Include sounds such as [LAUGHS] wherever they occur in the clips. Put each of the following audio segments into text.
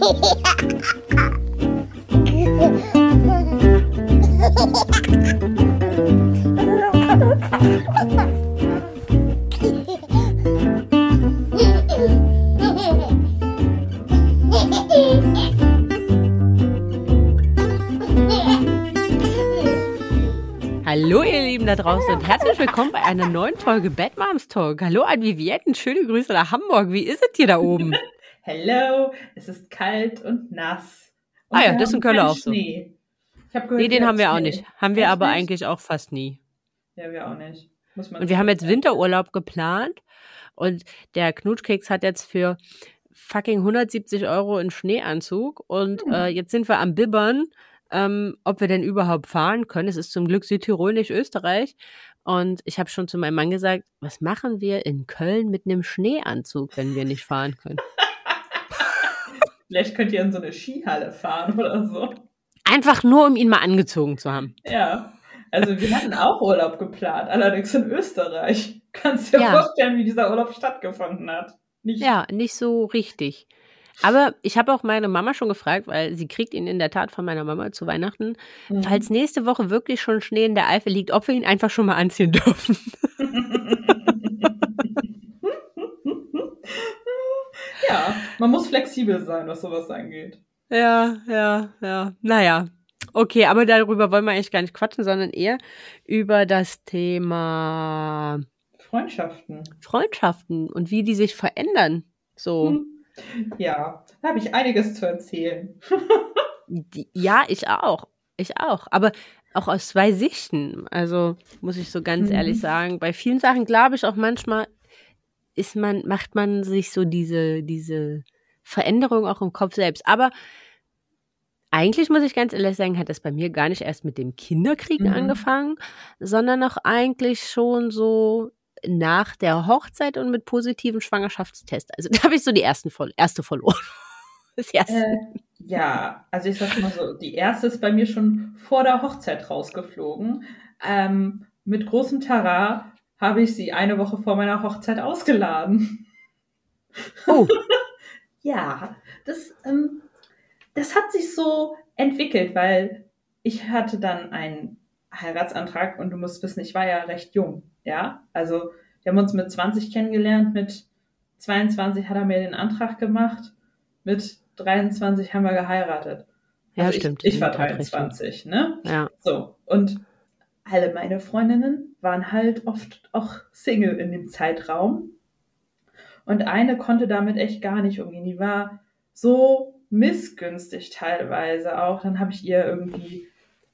Hallo ihr Lieben da draußen und herzlich willkommen bei einer neuen Folge Bad Moms Talk. Hallo an Viviette, schöne Grüße nach Hamburg. Wie ist es hier da oben? Hello, es ist kalt und nass. Und ah ja, das ist in Köln auch so. Schnee. Ich hab gehört, nee, den haben wir Schnee. auch nicht. Haben wir Echt aber nicht? eigentlich auch fast nie. Ja, wir auch nicht. und wir haben jetzt Winterurlaub geplant und der Knutschkeks hat jetzt für fucking 170 Euro einen Schneeanzug und hm. äh, jetzt sind wir am Bibbern ähm, ob wir denn überhaupt fahren können. Es ist zum Glück Südtirol, nicht Österreich. Und ich habe schon zu meinem Mann gesagt, was machen wir in Köln mit einem Schneeanzug, wenn wir nicht fahren können? [LAUGHS] Vielleicht könnt ihr in so eine Skihalle fahren oder so. Einfach nur, um ihn mal angezogen zu haben. Ja. Also wir hatten auch Urlaub geplant, allerdings in Österreich. Kannst dir ja. vorstellen, wie dieser Urlaub stattgefunden hat. Nicht ja, nicht so richtig. Aber ich habe auch meine Mama schon gefragt, weil sie kriegt ihn in der Tat von meiner Mama zu Weihnachten, mhm. falls nächste Woche wirklich schon Schnee in der Eifel liegt, ob wir ihn einfach schon mal anziehen dürfen. [LAUGHS] [LAUGHS] ja, man muss flexibel sein, was sowas angeht. Ja, ja, ja. Naja. Okay, aber darüber wollen wir eigentlich gar nicht quatschen, sondern eher über das Thema Freundschaften. Freundschaften und wie die sich verändern. So. Hm. Ja, da habe ich einiges zu erzählen. ja, ich auch. Ich auch. Aber auch aus zwei Sichten. Also muss ich so ganz mhm. ehrlich sagen. Bei vielen Sachen glaube ich auch manchmal ist man, macht man sich so diese, diese Veränderung auch im Kopf selbst. Aber eigentlich muss ich ganz ehrlich sagen, hat das bei mir gar nicht erst mit dem Kinderkrieg mhm. angefangen, sondern auch eigentlich schon so nach der Hochzeit und mit positiven Schwangerschaftstest. Also [LAUGHS] da habe ich so die ersten erste verloren. [LAUGHS] Das erste. Äh, ja, also ich sag mal so, die erste ist bei mir schon vor der Hochzeit rausgeflogen. Ähm, mit großem Tara habe ich sie eine Woche vor meiner Hochzeit ausgeladen. Oh. [LAUGHS] ja, das, ähm, das hat sich so entwickelt, weil ich hatte dann einen Heiratsantrag und du musst wissen, ich war ja recht jung. Ja, also wir haben uns mit 20 kennengelernt, mit 22 hat er mir den Antrag gemacht, mit 23 haben wir geheiratet. Ja, also stimmt. Ich, ich war 23, ne? Ja. So, und alle meine Freundinnen waren halt oft auch Single in dem Zeitraum. Und eine konnte damit echt gar nicht umgehen. Die war so missgünstig teilweise auch. Dann habe ich ihr irgendwie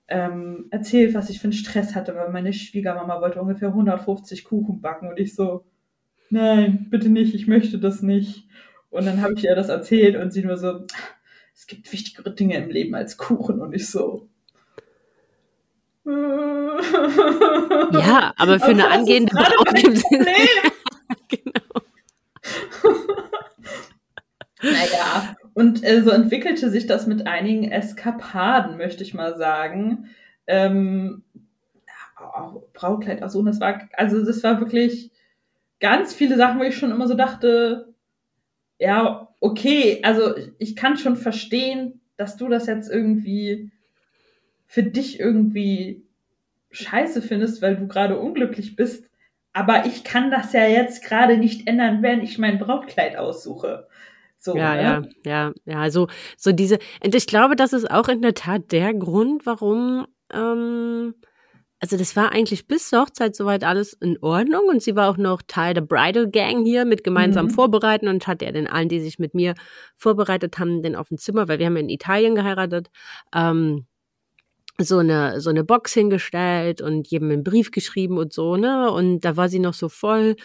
ähm, erzählt, was ich für einen Stress hatte, weil meine Schwiegermama wollte ungefähr 150 Kuchen backen und ich so, nein, bitte nicht, ich möchte das nicht. Und dann habe ich ihr das erzählt und sie nur so, es gibt wichtigere Dinge im Leben als Kuchen und ich so. Ja, aber für eine [LAUGHS] angehende Braut gibt es. genau. naja, und äh, so entwickelte sich das mit einigen Eskapaden, möchte ich mal sagen. Ähm, auch Brautkleid, ach so, das war, also das war wirklich ganz viele Sachen, wo ich schon immer so dachte, ja, okay, also ich kann schon verstehen, dass du das jetzt irgendwie für dich irgendwie scheiße findest, weil du gerade unglücklich bist. Aber ich kann das ja jetzt gerade nicht ändern, wenn ich mein Brautkleid aussuche. So, ja, ne? ja, ja, ja, so, so diese, und ich glaube, das ist auch in der Tat der Grund, warum, ähm, also das war eigentlich bis zur Hochzeit soweit alles in Ordnung und sie war auch noch Teil der Bridal Gang hier mit gemeinsam mhm. Vorbereiten und hat ja den allen, die sich mit mir vorbereitet haben, den auf dem Zimmer, weil wir haben in Italien geheiratet, ähm, so eine, so eine Box hingestellt und jedem einen Brief geschrieben und so, ne, und da war sie noch so voll,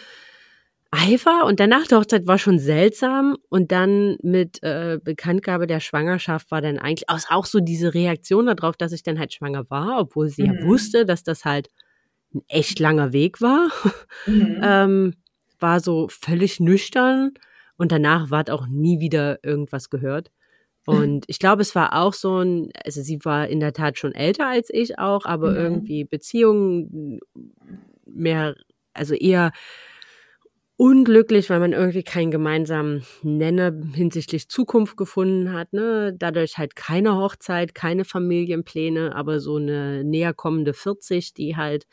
Eifer und danach der Hochzeit war schon seltsam und dann mit äh, Bekanntgabe der Schwangerschaft war dann eigentlich auch so diese Reaktion darauf, dass ich dann halt schwanger war, obwohl sie mhm. ja wusste, dass das halt ein echt langer Weg war, mhm. [LAUGHS] ähm, war so völlig nüchtern und danach war auch nie wieder irgendwas gehört. Und ich glaube, es war auch so ein, also sie war in der Tat schon älter als ich auch, aber mhm. irgendwie Beziehungen mehr, also eher unglücklich, weil man irgendwie keinen gemeinsamen Nenner hinsichtlich Zukunft gefunden hat. Ne? Dadurch halt keine Hochzeit, keine Familienpläne, aber so eine näher kommende 40, die halt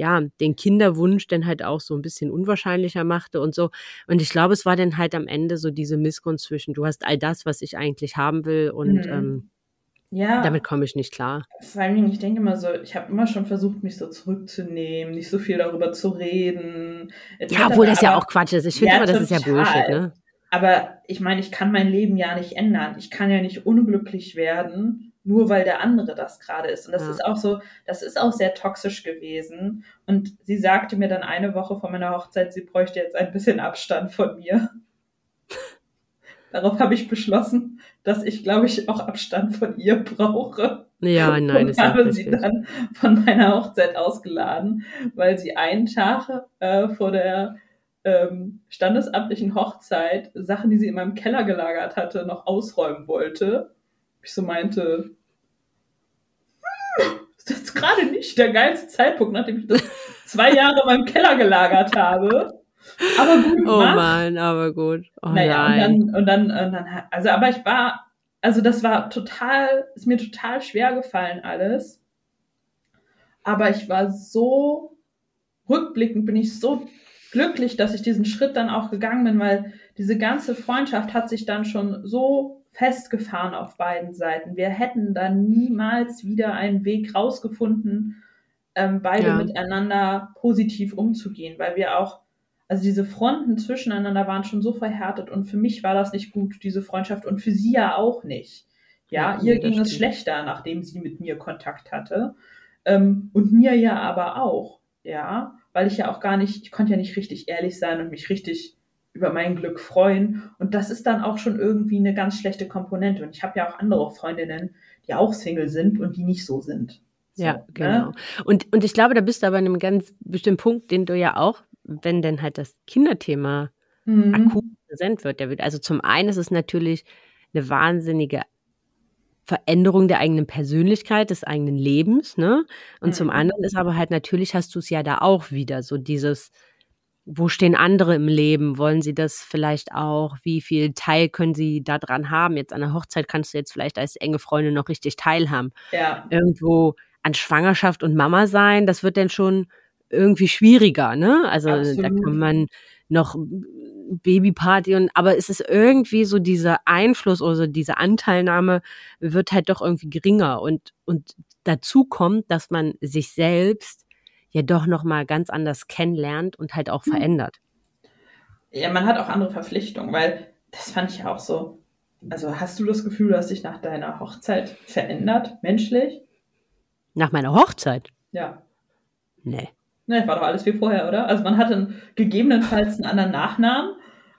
ja den Kinderwunsch dann halt auch so ein bisschen unwahrscheinlicher machte und so. Und ich glaube, es war dann halt am Ende so diese Missgunst zwischen, du hast all das, was ich eigentlich haben will und mhm. ähm, ja. Damit komme ich nicht klar. Vor allem, ich denke immer so, ich habe immer schon versucht, mich so zurückzunehmen, nicht so viel darüber zu reden. Ja, obwohl das ja auch Quatsch ist. Ich finde ja, immer, das total. ist ja Bullshit, ne? Aber ich meine, ich kann mein Leben ja nicht ändern. Ich kann ja nicht unglücklich werden, nur weil der andere das gerade ist. Und das ja. ist auch so, das ist auch sehr toxisch gewesen. Und sie sagte mir dann eine Woche vor meiner Hochzeit, sie bräuchte jetzt ein bisschen Abstand von mir. Darauf habe ich beschlossen, dass ich, glaube ich, auch Abstand von ihr brauche. Ja, nein, und habe sie dann von meiner Hochzeit ausgeladen, weil sie einen Tag äh, vor der ähm, standesamtlichen Hochzeit Sachen, die sie in meinem Keller gelagert hatte, noch ausräumen wollte. Ich so meinte, hm, ist jetzt gerade nicht der geilste Zeitpunkt, nachdem ich das [LAUGHS] zwei Jahre in meinem Keller gelagert habe. Aber gut Oh Mann, aber gut. Oh naja, nein. Und dann, und dann, und dann, also, aber ich war, also das war total, ist mir total schwer gefallen alles. Aber ich war so, rückblickend bin ich so glücklich, dass ich diesen Schritt dann auch gegangen bin, weil diese ganze Freundschaft hat sich dann schon so festgefahren auf beiden Seiten. Wir hätten dann niemals wieder einen Weg rausgefunden, ähm, beide ja. miteinander positiv umzugehen, weil wir auch also diese Fronten zwischeneinander waren schon so verhärtet und für mich war das nicht gut, diese Freundschaft und für sie ja auch nicht. Ja, ja ihr ging stimmt. es schlechter, nachdem sie mit mir Kontakt hatte. Ähm, und mir ja aber auch, ja, weil ich ja auch gar nicht, ich konnte ja nicht richtig ehrlich sein und mich richtig über mein Glück freuen. Und das ist dann auch schon irgendwie eine ganz schlechte Komponente. Und ich habe ja auch andere Freundinnen, die auch Single sind und die nicht so sind. So, ja, ne? genau. Ne? Und, und ich glaube, da bist du aber an einem ganz bestimmten Punkt, den du ja auch wenn denn halt das Kinderthema mhm. akut präsent wird. Der wird. Also zum einen ist es natürlich eine wahnsinnige Veränderung der eigenen Persönlichkeit, des eigenen Lebens, ne? Und mhm. zum anderen ist aber halt natürlich hast du es ja da auch wieder so dieses wo stehen andere im Leben? Wollen sie das vielleicht auch? Wie viel Teil können sie da dran haben? Jetzt an der Hochzeit kannst du jetzt vielleicht als enge Freundin noch richtig teilhaben. Ja. Irgendwo an Schwangerschaft und Mama sein, das wird dann schon irgendwie schwieriger, ne? Also Absolut. da kann man noch Babyparty und aber es ist irgendwie so dieser Einfluss oder diese Anteilnahme wird halt doch irgendwie geringer und und dazu kommt, dass man sich selbst ja doch noch mal ganz anders kennenlernt und halt auch hm. verändert. Ja, man hat auch andere Verpflichtungen, weil das fand ich ja auch so. Also hast du das Gefühl, du hast dich nach deiner Hochzeit verändert, menschlich? Nach meiner Hochzeit? Ja. Nee. Ne, war doch alles wie vorher, oder? Also man hatte gegebenenfalls einen anderen Nachnamen,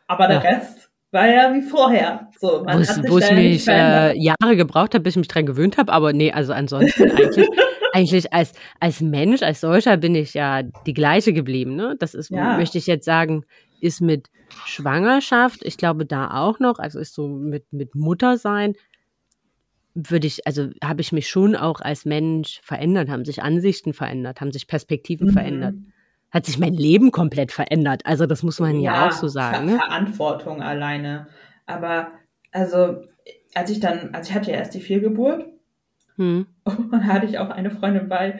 aber der ja. Rest war ja wie vorher. So, man wo es mich äh, Jahre gebraucht hat, bis ich mich dran gewöhnt habe, aber nee, also ansonsten eigentlich, [LAUGHS] eigentlich als, als Mensch, als solcher bin ich ja die gleiche geblieben. Ne? Das ist, ja. möchte ich jetzt sagen, ist mit Schwangerschaft, ich glaube da auch noch, also ist so mit, mit Muttersein, würde ich, also habe ich mich schon auch als Mensch verändert, haben sich Ansichten verändert, haben sich Perspektiven mhm. verändert. Hat sich mein Leben komplett verändert. Also das muss man ja, ja auch so sagen. Ver ne? Verantwortung alleine. Aber also, als ich dann, also ich hatte ja erst die Fehlgeburt hm. und dann hatte ich auch eine Freundin bei,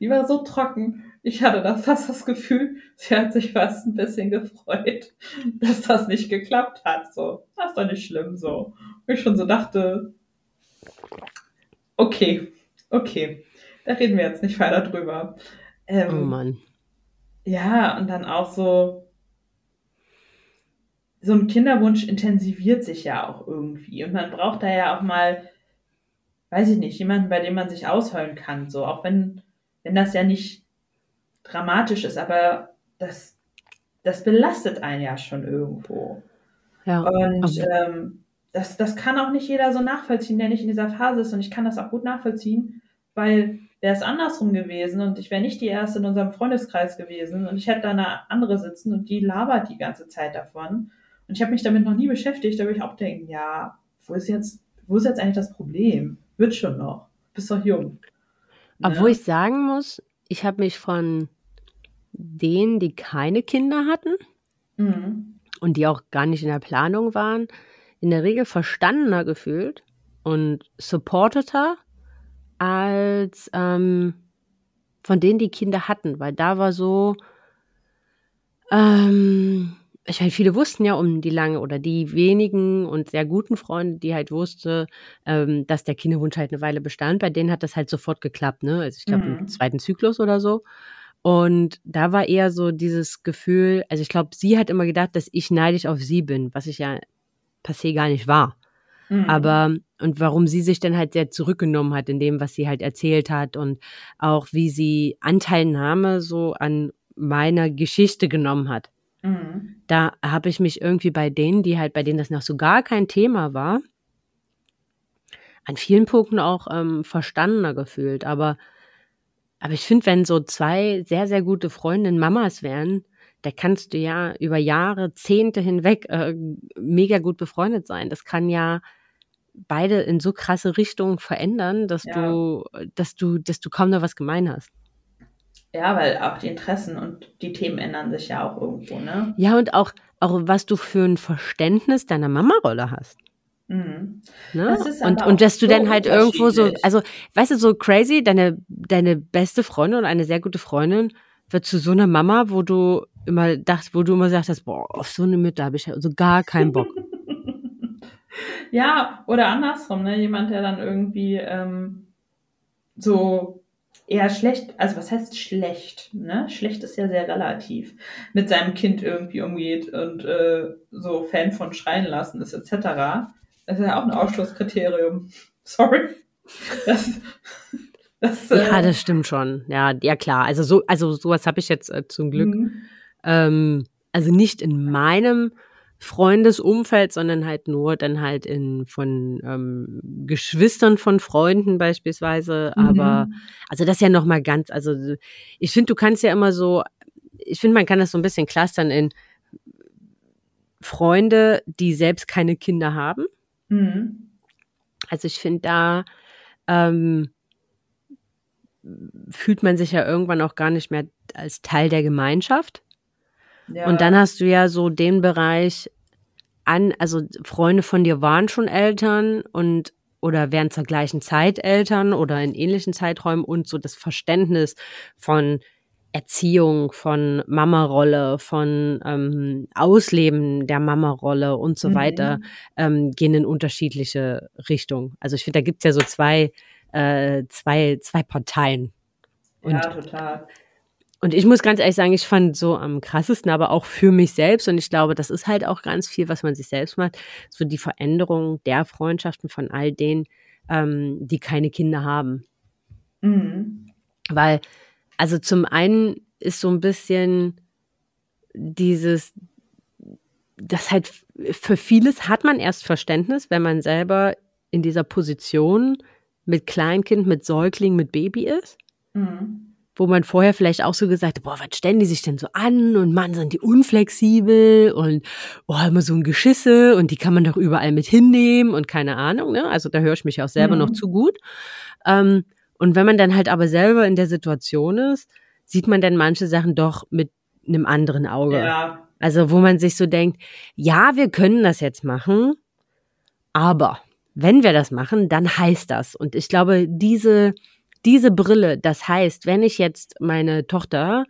die war so trocken. Ich hatte da fast das Gefühl, sie hat sich fast ein bisschen gefreut, dass das nicht geklappt hat. So, das ist doch nicht schlimm so. Und ich schon so dachte, Okay, okay. Da reden wir jetzt nicht weiter drüber. Ähm, oh Mann. Ja, und dann auch so, so ein Kinderwunsch intensiviert sich ja auch irgendwie. Und man braucht da ja auch mal, weiß ich nicht, jemanden, bei dem man sich ausheulen kann. So, auch wenn, wenn das ja nicht dramatisch ist, aber das, das belastet einen ja schon irgendwo. Ja. Und okay. ähm, das, das kann auch nicht jeder so nachvollziehen, der nicht in dieser Phase ist. Und ich kann das auch gut nachvollziehen, weil wäre es andersrum gewesen und ich wäre nicht die Erste in unserem Freundeskreis gewesen und ich hätte da eine andere sitzen und die labert die ganze Zeit davon. Und ich habe mich damit noch nie beschäftigt, da würde ich auch denken, ja, wo ist jetzt, wo ist jetzt eigentlich das Problem? Wird schon noch. Bist doch jung. Ne? Obwohl ich sagen muss, ich habe mich von denen, die keine Kinder hatten, mhm. und die auch gar nicht in der Planung waren, in der Regel verstandener gefühlt und supporteter als ähm, von denen die Kinder hatten, weil da war so, ähm, ich meine, viele wussten ja um die lange oder die wenigen und sehr guten Freunde, die halt wusste, ähm, dass der Kinderwunsch halt eine Weile bestand. Bei denen hat das halt sofort geklappt, ne? Also ich glaube mhm. im zweiten Zyklus oder so. Und da war eher so dieses Gefühl, also ich glaube, sie hat immer gedacht, dass ich neidisch auf sie bin, was ich ja passé gar nicht war. Mhm. Aber, und warum sie sich dann halt sehr zurückgenommen hat in dem, was sie halt erzählt hat und auch wie sie Anteilnahme so an meiner Geschichte genommen hat. Mhm. Da habe ich mich irgendwie bei denen, die halt, bei denen das noch so gar kein Thema war, an vielen Punkten auch ähm, verstandener gefühlt. Aber, aber ich finde, wenn so zwei sehr, sehr gute Freundinnen Mamas wären, da kannst du ja über Jahre, Zehnte hinweg äh, mega gut befreundet sein. Das kann ja beide in so krasse Richtungen verändern, dass ja. du, dass du, dass du kaum noch was gemein hast. Ja, weil auch die Interessen und die Themen ändern sich ja auch irgendwo, ne? Ja, und auch, auch was du für ein Verständnis deiner Mama-Rolle hast. Mhm. Ne? und, und dass du so dann halt irgendwo so, also, weißt du, so crazy, deine, deine beste Freundin und eine sehr gute Freundin wird zu so einer Mama, wo du immer dachtest, wo du immer sagst, boah, auf so eine Mütter habe ich ja so gar keinen Bock. [LAUGHS] ja, oder andersrum, ne? Jemand, der dann irgendwie ähm, so eher schlecht, also was heißt schlecht, ne? Schlecht ist ja sehr relativ, mit seinem Kind irgendwie umgeht und äh, so Fan von schreien lassen ist, etc. Das ist ja auch ein Ausschlusskriterium. [LAUGHS] Sorry. Das, das, äh, ja, das stimmt schon. Ja, ja klar. Also so, also sowas habe ich jetzt äh, zum Glück. Mhm. Ähm, also nicht in meinem Freundesumfeld, sondern halt nur dann halt in von ähm, Geschwistern von Freunden beispielsweise. Mhm. Aber also das ja noch mal ganz. Also ich finde, du kannst ja immer so. Ich finde, man kann das so ein bisschen clustern in Freunde, die selbst keine Kinder haben. Mhm. Also ich finde, da ähm, fühlt man sich ja irgendwann auch gar nicht mehr als Teil der Gemeinschaft. Ja. Und dann hast du ja so den Bereich an, also Freunde von dir waren schon Eltern und oder wären zur gleichen Zeit Eltern oder in ähnlichen Zeiträumen und so das Verständnis von Erziehung, von Mama-Rolle, von ähm, Ausleben der Mama-Rolle und so mhm. weiter ähm, gehen in unterschiedliche Richtungen. Also ich finde, da gibt's ja so zwei, äh, zwei, zwei Parteien. Und ja, total. Und ich muss ganz ehrlich sagen, ich fand so am krassesten, aber auch für mich selbst. Und ich glaube, das ist halt auch ganz viel, was man sich selbst macht. So die Veränderung der Freundschaften von all denen, ähm, die keine Kinder haben. Mhm. Weil, also zum einen ist so ein bisschen dieses, das halt für vieles hat man erst Verständnis, wenn man selber in dieser Position mit Kleinkind, mit Säugling, mit Baby ist. Mhm wo man vorher vielleicht auch so gesagt hat, boah, was stellen die sich denn so an und Mann, sind die unflexibel und boah, immer so ein Geschisse und die kann man doch überall mit hinnehmen und keine Ahnung, ne? Also da höre ich mich auch selber mhm. noch zu gut. Ähm, und wenn man dann halt aber selber in der Situation ist, sieht man dann manche Sachen doch mit einem anderen Auge. Ja. Also wo man sich so denkt, ja, wir können das jetzt machen, aber wenn wir das machen, dann heißt das. Und ich glaube, diese diese Brille, das heißt, wenn ich jetzt meine Tochter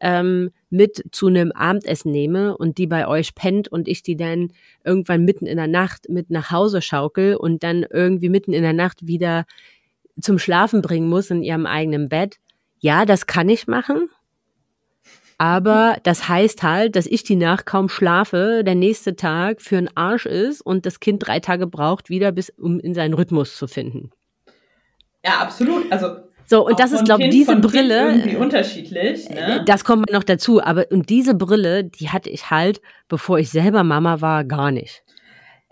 ähm, mit zu einem Abendessen nehme und die bei euch pennt und ich die dann irgendwann mitten in der Nacht mit nach Hause schaukel und dann irgendwie mitten in der Nacht wieder zum Schlafen bringen muss in ihrem eigenen Bett. Ja, das kann ich machen. Aber das heißt halt, dass ich die Nacht kaum schlafe, der nächste Tag für einen Arsch ist und das Kind drei Tage braucht, wieder bis, um in seinen Rhythmus zu finden. Ja, absolut. Also so, und das ist, glaube ich, diese Brille. Irgendwie unterschiedlich. Ne? Äh, das kommt noch dazu. Aber und diese Brille, die hatte ich halt, bevor ich selber Mama war, gar nicht.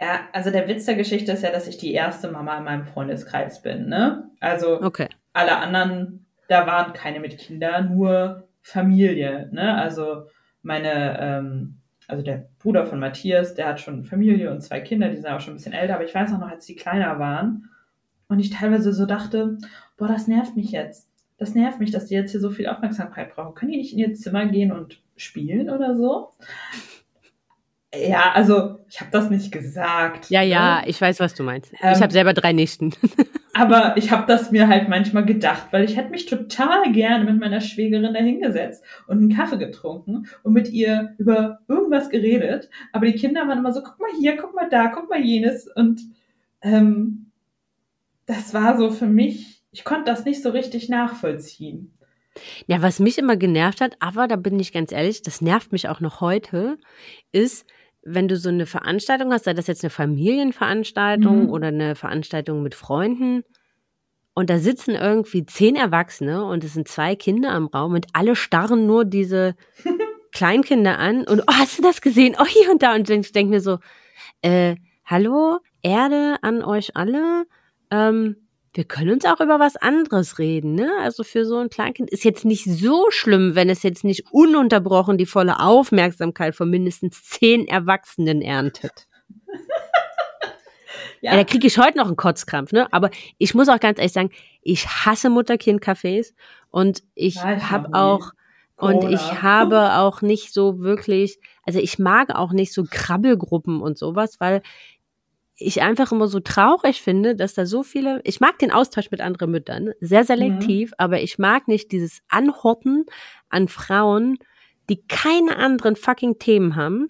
Ja, also der Witz der Geschichte ist ja, dass ich die erste Mama in meinem Freundeskreis bin. Ne? Also okay. alle anderen, da waren keine mit Kindern, nur Familie. Ne? Also meine, ähm, also der Bruder von Matthias, der hat schon Familie und zwei Kinder, die sind auch schon ein bisschen älter, aber ich weiß auch noch, als die kleiner waren und ich teilweise so dachte, boah, das nervt mich jetzt. Das nervt mich, dass die jetzt hier so viel Aufmerksamkeit brauchen. Können die nicht in ihr Zimmer gehen und spielen oder so? Ja, also ich habe das nicht gesagt. Ja, ja, ne? ich weiß, was du meinst. Ähm, ich habe selber drei Nichten. [LAUGHS] Aber ich habe das mir halt manchmal gedacht, weil ich hätte mich total gerne mit meiner Schwägerin da hingesetzt und einen Kaffee getrunken und mit ihr über irgendwas geredet. Aber die Kinder waren immer so, guck mal hier, guck mal da, guck mal jenes. Und ähm, das war so für mich, ich konnte das nicht so richtig nachvollziehen. Ja, was mich immer genervt hat, aber da bin ich ganz ehrlich, das nervt mich auch noch heute, ist, wenn du so eine Veranstaltung hast, sei das jetzt eine Familienveranstaltung Mhm. oder eine Veranstaltung mit Freunden, und da sitzen irgendwie zehn Erwachsene und es sind zwei Kinder im Raum und alle starren nur diese [LAUGHS] Kleinkinder an und oh, hast du das gesehen? Oh, hier und da. Und ich denke mir so, äh, hallo, Erde an euch alle. Ähm, wir können uns auch über was anderes reden, ne? Also für so ein Kleinkind ist jetzt nicht so schlimm, wenn es jetzt nicht ununterbrochen die volle Aufmerksamkeit von mindestens zehn Erwachsenen erntet. [LAUGHS] Ja, da kriege ich heute noch einen Kotzkrampf, ne? Aber ich muss auch ganz ehrlich sagen, ich hasse Mutter-Kind-Cafés und ich Ja, habe auch und ich habe auch nicht so wirklich, also ich mag auch nicht so Krabbelgruppen und sowas, weil ich einfach immer so traurig finde, dass da so viele, ich mag den Austausch mit anderen Müttern, sehr selektiv, aber ich mag nicht dieses Anhorten an Frauen, die keine anderen fucking Themen haben,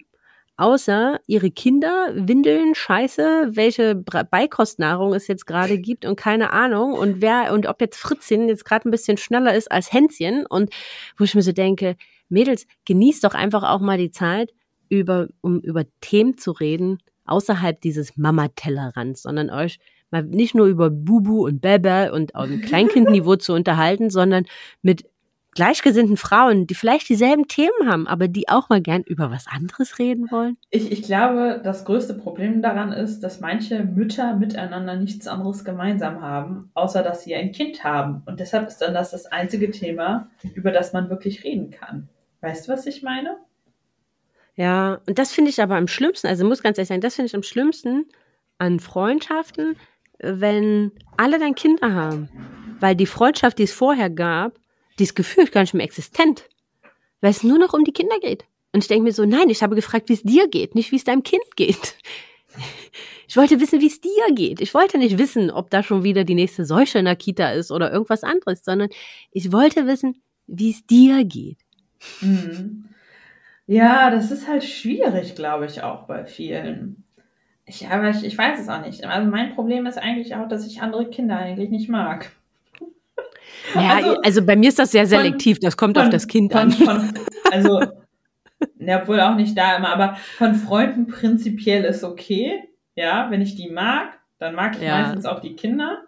außer ihre Kinder, Windeln, Scheiße, welche Beikostnahrung es jetzt gerade gibt und keine Ahnung und wer und ob jetzt Fritzchen jetzt gerade ein bisschen schneller ist als Hänschen und wo ich mir so denke, Mädels, genießt doch einfach auch mal die Zeit, über, um über Themen zu reden, außerhalb dieses Mama-Tellerrands, sondern euch mal nicht nur über Bubu und Bebe und auf dem Kleinkindniveau [LAUGHS] zu unterhalten, sondern mit gleichgesinnten Frauen, die vielleicht dieselben Themen haben, aber die auch mal gern über was anderes reden wollen. Ich, ich glaube, das größte Problem daran ist, dass manche Mütter miteinander nichts anderes gemeinsam haben, außer dass sie ein Kind haben. Und deshalb ist dann das das einzige Thema, über das man wirklich reden kann. Weißt du, was ich meine? Ja, und das finde ich aber am schlimmsten, also muss ganz ehrlich sagen, das finde ich am schlimmsten an Freundschaften, wenn alle dann Kinder haben. Weil die Freundschaft, die es vorher gab, die ist gefühlt gar nicht mehr existent. Weil es nur noch um die Kinder geht. Und ich denke mir so, nein, ich habe gefragt, wie es dir geht, nicht wie es deinem Kind geht. [LAUGHS] Ich wollte wissen, wie es dir geht. Ich wollte nicht wissen, ob da schon wieder die nächste Seuche in der Kita ist oder irgendwas anderes, sondern ich wollte wissen, wie es dir geht. Mhm. Ja, das ist halt schwierig, glaube ich, auch bei vielen. Ich, aber ich, ich weiß es auch nicht. Also mein Problem ist eigentlich auch, dass ich andere Kinder eigentlich nicht mag. [LAUGHS] Ja, also, Also, bei mir ist das sehr von- selektiv, das kommt auf Von- das Kind von, an. Von, also, ja, wohl auch nicht da immer, aber von Freunden prinzipiell ist okay. Ja, wenn ich die mag, dann mag ich Ja. meistens auch die Kinder.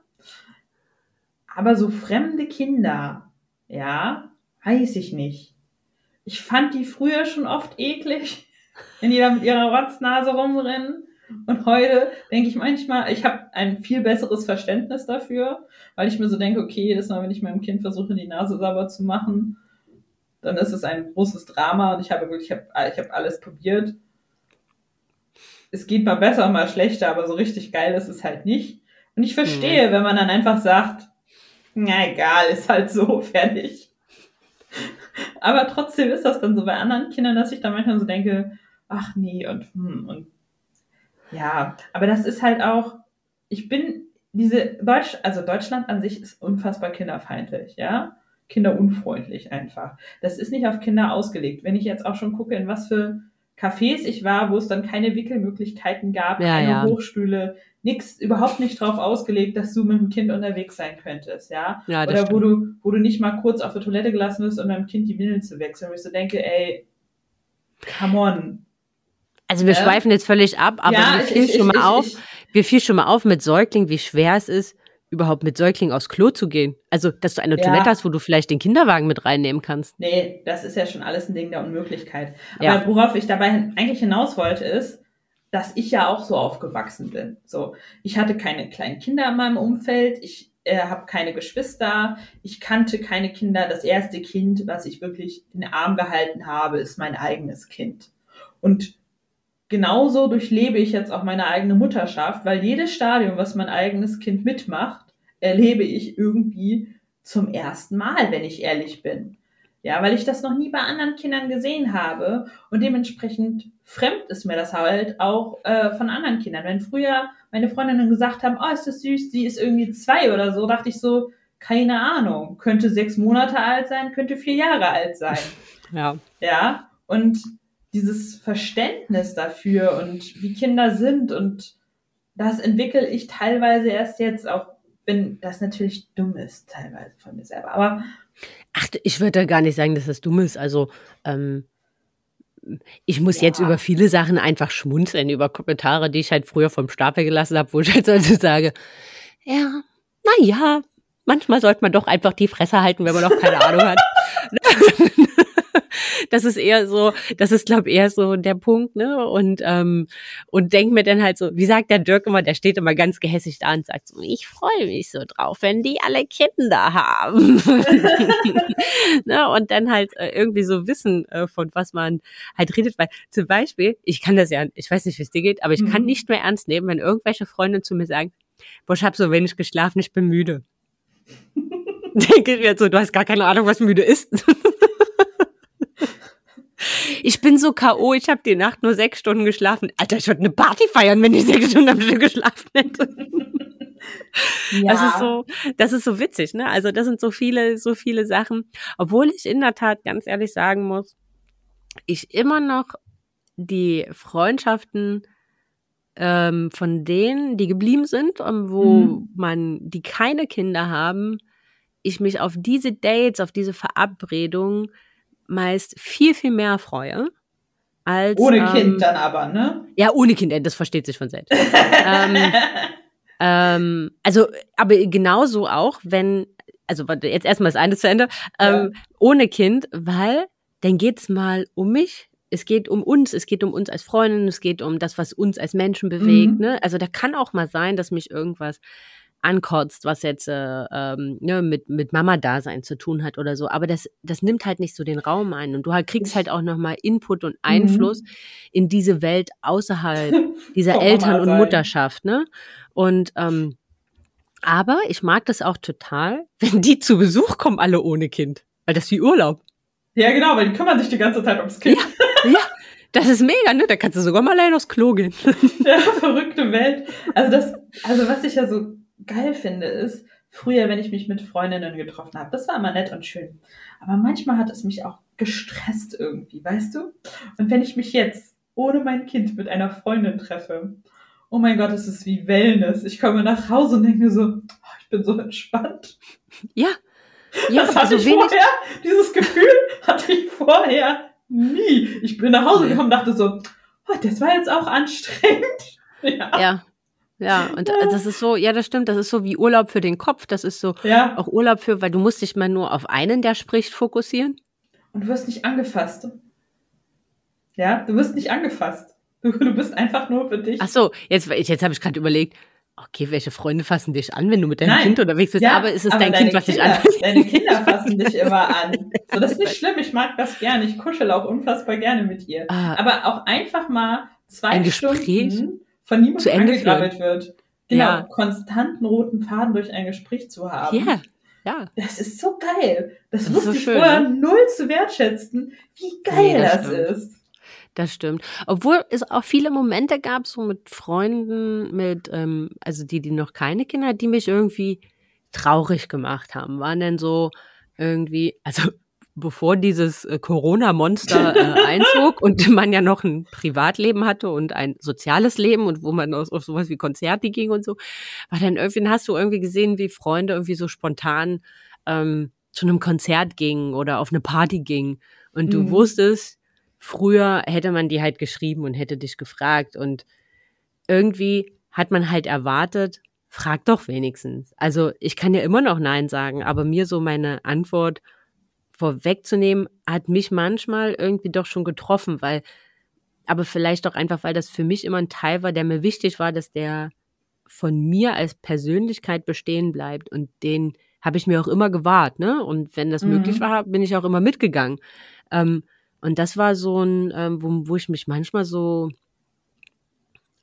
Aber so fremde Kinder, ja, weiß ich nicht. Ich fand die früher schon oft eklig, [LAUGHS] wenn die da mit ihrer Rotznase rumrennen. Und heute denke ich manchmal, ich habe ein viel besseres Verständnis dafür, weil ich mir so denke, okay, jedes Mal, wenn ich meinem Kind versuche, die Nase sauber zu machen, dann ist es ein großes Drama und ich habe wirklich, ich habe ich hab alles probiert. Es geht mal besser, mal schlechter, aber so richtig geil ist es halt nicht. Und ich verstehe, wenn man dann einfach sagt, na egal, ist halt so, [LAUGHS] fertig. Aber trotzdem ist das dann so bei anderen Kindern, dass ich dann manchmal so denke, ach nee, und, hm, und ja, aber das ist halt auch, ich bin, diese Deutsch, also Deutschland an sich ist unfassbar kinderfeindlich, ja, kinderunfreundlich einfach. Das ist nicht auf Kinder ausgelegt. Wenn ich jetzt auch schon gucke, in was für Cafés ich war, wo es dann keine Wickelmöglichkeiten gab, Ja, keine ja. Hochstühle, nix, überhaupt nicht drauf ausgelegt, dass du mit dem Kind unterwegs sein könntest, ja. Ja, das Oder wo stimmt. du, wo du nicht mal kurz auf der Toilette gelassen wirst, um deinem Kind die Windeln zu wechseln, wo ich so denke, ey, come on. Also wir Ja. schweifen jetzt völlig ab, aber Ja, mir fiel ich- schon mal ich- auf, mir fiel schon mal auf mit Säugling, wie schwer es ist, überhaupt mit Säugling aufs Klo zu gehen. Also, dass du eine Ja. Toilette hast, wo du vielleicht den Kinderwagen mit reinnehmen kannst. Nee, das ist ja schon alles ein Ding der Unmöglichkeit. Aber Ja. worauf ich dabei eigentlich hinaus wollte, ist, dass ich ja auch so aufgewachsen bin. So, ich hatte keine kleinen Kinder in meinem Umfeld, ich äh, habe keine Geschwister, ich kannte keine Kinder. Das erste Kind, was ich wirklich in den Arm gehalten habe, ist mein eigenes Kind. Und genauso durchlebe ich jetzt auch meine eigene Mutterschaft, weil jedes Stadium, was mein eigenes Kind mitmacht, erlebe ich irgendwie zum ersten Mal, wenn ich ehrlich bin. Ja, weil ich das noch nie bei anderen Kindern gesehen habe und dementsprechend fremd ist mir das halt auch äh, von anderen Kindern. Wenn früher meine Freundinnen gesagt haben, oh, ist das süß, die ist irgendwie zwei oder so, dachte ich so, keine Ahnung, könnte sechs Monate alt sein, könnte vier Jahre alt sein. [LAUGHS] Ja. Ja, und dieses Verständnis dafür und wie Kinder sind und das entwickle ich teilweise erst jetzt, auch wenn das natürlich dumm ist, teilweise von mir selber. Aber Ach, ich würde gar nicht sagen, dass das dumm ist. Also, ähm, ich muss ja. jetzt über viele Sachen einfach schmunzeln, über Kommentare, die ich halt früher vom Stapel gelassen habe, wo ich jetzt also sage, ja, na ja, manchmal sollte man doch einfach die Fresse halten, wenn man noch keine Ahnung hat. Das ist eher so, das ist glaube eher so der Punkt, ne? Und ähm, und denk mir dann halt so, wie sagt der Dirk immer, der steht immer ganz gehässig da und sagt so, ich freue mich so drauf, wenn die alle Kinder haben. [LAUGHS] ne? Und dann halt äh, irgendwie so wissen, äh, von was man halt redet, weil zum Beispiel, ich kann das ja, ich weiß nicht, wie es dir geht, aber ich mhm. kann nicht mehr ernst nehmen, wenn irgendwelche Freunde zu mir sagen, boah, ich habe so wenig geschlafen, ich bin müde. [LAUGHS] Denke ich mir so, du hast gar keine Ahnung, was müde ist. [LAUGHS] Ich bin so K.O., ich habe die Nacht nur sechs Stunden geschlafen. Alter, ich würde eine Party feiern, wenn ich sechs Stunden am Stück geschlafen hätte. Ja. Das ist so, das ist so witzig, ne? Also das sind so viele, so viele Sachen. Obwohl ich in der Tat ganz ehrlich sagen muss, ich immer noch die Freundschaften ähm, von denen, die geblieben sind und wo mhm. man, die keine Kinder haben, ich mich auf diese Dates, auf diese Verabredungen meist viel, viel mehr freue. Als, ohne ähm, Kind dann aber, ne? Ja, ohne Kind, das versteht sich von selbst. ähm, [LAUGHS] ähm, also, aber genauso auch, wenn, also jetzt erstmal das eine zu Ende, ähm, ja. ohne Kind, weil dann geht's mal um mich, es geht um uns, es geht um uns als Freundin, es geht um das, was uns als Menschen bewegt. Mhm. Ne? Also da kann auch mal sein, dass mich irgendwas ankotzt, was jetzt äh, ähm, ne, mit, mit Mama-Dasein zu tun hat oder so. Aber das, das nimmt halt nicht so den Raum ein. Und du halt kriegst halt auch nochmal Input und Einfluss mhm. in diese Welt außerhalb [LAUGHS] dieser Eltern- und Mutterschaft. Ne? Und ähm, aber ich mag das auch total, [LAUGHS] wenn die zu Besuch kommen, alle ohne Kind. Weil das ist wie Urlaub. Ja, genau, weil die kümmern sich die ganze Zeit ums Kind. Ja, ja. Das ist mega, ne? Da kannst du sogar mal allein aufs Klo gehen. [LAUGHS] Ja, verrückte Welt. Also das, also was ich ja so geil finde, ist, früher, wenn ich mich mit Freundinnen getroffen habe, das war immer nett und schön. Aber manchmal hat es mich auch gestresst irgendwie, weißt du? Und wenn ich mich jetzt ohne mein Kind mit einer Freundin treffe, oh mein Gott, es ist wie Wellness. Ich komme nach Hause und denke mir so, oh, ich bin so entspannt. Ja. ja das hatte also ich vorher, dieses Gefühl [LAUGHS] hatte ich vorher nie. Ich bin nach Hause gekommen und dachte so, oh, das war jetzt auch anstrengend. [LAUGHS] Ja. ja. Ja, [LAUGHS] und ja. das ist so, ja, das stimmt, das ist so wie Urlaub für den Kopf, das ist so ja. auch Urlaub für, weil du musst dich mal nur auf einen, der spricht, fokussieren. Und du wirst nicht angefasst. Ja, du wirst nicht angefasst. Du, du bist einfach nur für dich. Ach so, jetzt, jetzt habe ich gerade überlegt, okay, welche Freunde fassen dich an, wenn du mit deinem Nein. Kind unterwegs bist? Ja, aber ist es aber dein Kind, was Kinder, dich anfasst? Deine Kinder fassen dich immer [LAUGHS] an. So, das ist nicht schlimm, ich mag das gerne. Ich kuschel auch unfassbar gerne mit ihr. Ah, aber auch einfach mal zwei ein Stunden? Von niemandem angegrabbelt wird. Genau, ja. konstanten roten Faden durch ein Gespräch zu haben. Ja. Ja. Das ist so geil. Das, das wusste so ich schön, vorher ne? null zu wertschätzen, wie geil nee, das, das ist. Das stimmt. Obwohl es auch viele Momente gab, so mit Freunden, mit, ähm, also die, die noch keine Kinder, die mich irgendwie traurig gemacht haben. Waren denn so irgendwie, also bevor dieses äh, Corona-Monster äh, einzog und [LAUGHS] man ja noch ein Privatleben hatte und ein soziales Leben und wo man auf, auf sowas wie Konzerte ging und so, war dann irgendwie, hast du irgendwie gesehen, wie Freunde irgendwie so spontan ähm, zu einem Konzert gingen oder auf eine Party gingen und du mhm. wusstest, früher hätte man die halt geschrieben und hätte dich gefragt und irgendwie hat man halt erwartet, frag doch wenigstens. Also ich kann ja immer noch Nein sagen, aber mir so meine Antwort vorwegzunehmen, hat mich manchmal irgendwie doch schon getroffen, weil, aber vielleicht auch einfach, weil das für mich immer ein Teil war, der mir wichtig war, dass der von mir als Persönlichkeit bestehen bleibt und den habe ich mir auch immer gewahrt, ne? Und wenn das mhm. möglich war, bin ich auch immer mitgegangen. Ähm, und das war so ein, ähm, wo, wo ich mich manchmal so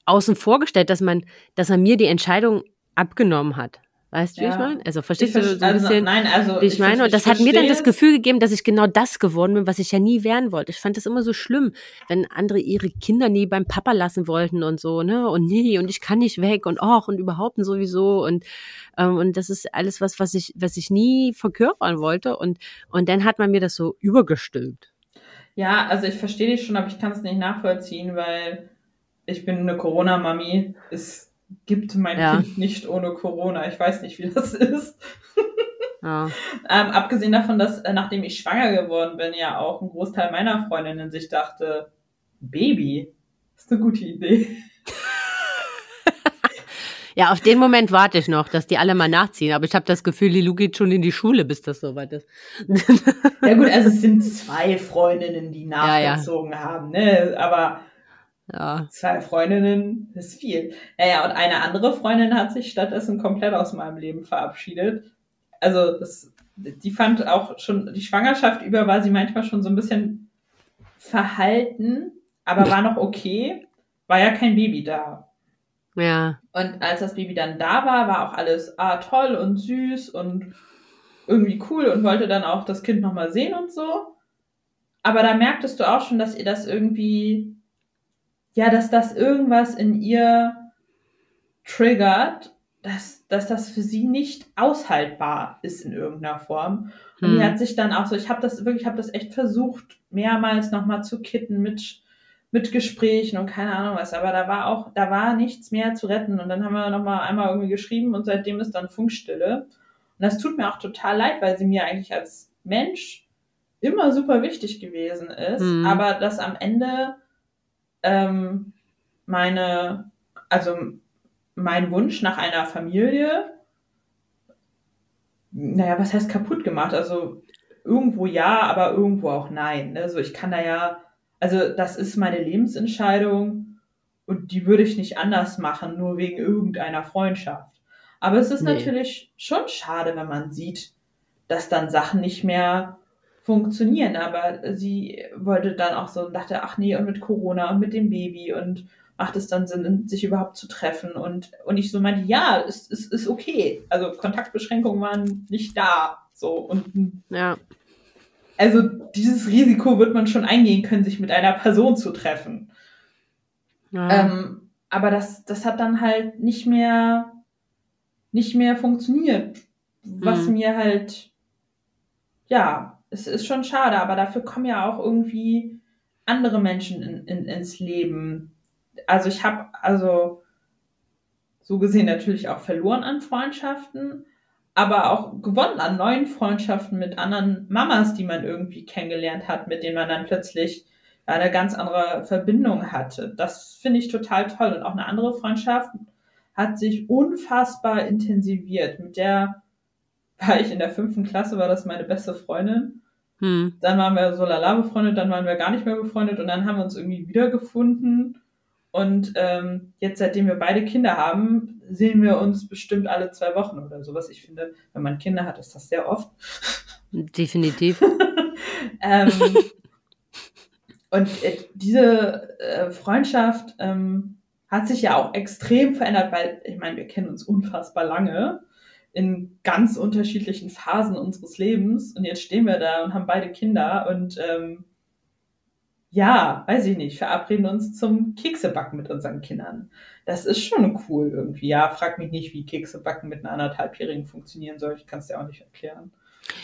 außen vorgestellt, dass man, dass er mir die Entscheidung abgenommen hat. Weißt du, ja. wie ich meine? Also verstehst ich du so ein also, bisschen, nein, also, wie ich, ich meine? Und das hat mir dann das Gefühl gegeben, dass ich genau das geworden bin, was ich ja nie werden wollte. Ich fand das immer so schlimm, wenn andere ihre Kinder nie beim Papa lassen wollten und so, ne? Und nee, und ich kann nicht weg und och und überhaupt und sowieso und ähm, und das ist alles was, was ich, was ich nie verkörpern wollte und und dann hat man mir das so übergestülpt. Ja, also ich verstehe dich schon, aber ich kann es nicht nachvollziehen, weil ich bin eine Corona-Mami. Es gibt mein ja. Kind nicht ohne Corona. Ich weiß nicht, wie das [LAUGHS] ist. Ja. ähm, abgesehen davon, dass äh, nachdem ich schwanger geworden bin, ja auch ein Großteil meiner Freundinnen sich dachte, Baby, ist eine gute Idee. [LAUGHS] Ja, auf den Moment warte ich noch, dass die alle mal nachziehen. Aber ich habe das Gefühl, Lilu geht schon in die Schule, bis das soweit ist. Ja gut, also es sind zwei Freundinnen, die nachgezogen ja. haben, ne? Aber ja. zwei Freundinnen ist viel. Naja, und eine andere Freundin hat sich stattdessen komplett aus meinem Leben verabschiedet. Also das, die fand auch schon, die Schwangerschaft über war sie manchmal schon so ein bisschen verhalten, aber war noch okay. War ja kein Baby da. Ja. Und als das Baby dann da war, war auch alles ah, toll und süß und irgendwie cool und wollte dann auch das Kind nochmal sehen und so. Aber da merktest du auch schon, dass ihr das irgendwie, ja, dass das irgendwas in ihr triggert, dass, dass das für sie nicht aushaltbar ist in irgendeiner Form. Und hm. die hat sich dann auch so, ich habe das wirklich, ich habe das echt versucht, mehrmals nochmal zu kitten mit mit Gesprächen und keine Ahnung was. Aber da war auch, da war nichts mehr zu retten. Und dann haben wir nochmal einmal irgendwie geschrieben und seitdem ist dann Funkstille. Und das tut mir auch total leid, weil sie mir eigentlich als Mensch immer super wichtig gewesen ist. Mhm. Aber dass am Ende ähm, meine, also mein Wunsch nach einer Familie, naja, was heißt kaputt gemacht? Also irgendwo ja, aber irgendwo auch nein. Also ich kann da ja also das ist meine Lebensentscheidung und die würde ich nicht anders machen, nur wegen irgendeiner Freundschaft. Aber es ist nee. natürlich schon schade, wenn man sieht, dass dann Sachen nicht mehr funktionieren. Aber sie wollte dann auch so und dachte, ach nee, und mit Corona und mit dem Baby und macht es dann Sinn, sich überhaupt zu treffen? Und, und ich so meinte, ja, es ist, ist, ist okay. Also Kontaktbeschränkungen waren nicht da. So und ja also dieses Risiko wird man schon eingehen können, sich mit einer Person zu treffen. Ja. Ähm, aber das, das hat dann halt nicht mehr, nicht mehr funktioniert. Was hm. mir halt, ja, es ist schon schade, aber dafür kommen ja auch irgendwie andere Menschen in, in, ins Leben. Also ich habe also so gesehen natürlich auch verloren an Freundschaften, aber auch gewonnen an neuen Freundschaften mit anderen Mamas, die man irgendwie kennengelernt hat, mit denen man dann plötzlich eine ganz andere Verbindung hatte. Das finde ich total toll. Und auch eine andere Freundschaft hat sich unfassbar intensiviert. Mit der [LAUGHS] war ich in der fünften Klasse, war das meine beste Freundin. Hm. Dann waren wir so lala befreundet, dann waren wir gar nicht mehr befreundet und dann haben wir uns irgendwie wiedergefunden. Und ähm, jetzt, seitdem wir beide Kinder haben, sehen wir uns bestimmt alle zwei Wochen oder sowas. Ich finde, wenn man Kinder hat, ist das sehr oft. [LAUGHS] Definitiv. [LAUGHS] ähm, und äh, diese äh, Freundschaft ähm, hat sich ja auch extrem verändert, weil ich meine, wir kennen uns unfassbar lange in ganz unterschiedlichen Phasen unseres Lebens und jetzt stehen wir da und haben beide Kinder und ähm, ja, weiß ich nicht, verabreden uns zum Keksebacken mit unseren Kindern. Das ist schon cool irgendwie. Ja, frag mich nicht, wie Keksebacken mit einer anderthalbjährigen funktionieren soll. Ich kann es dir auch nicht erklären.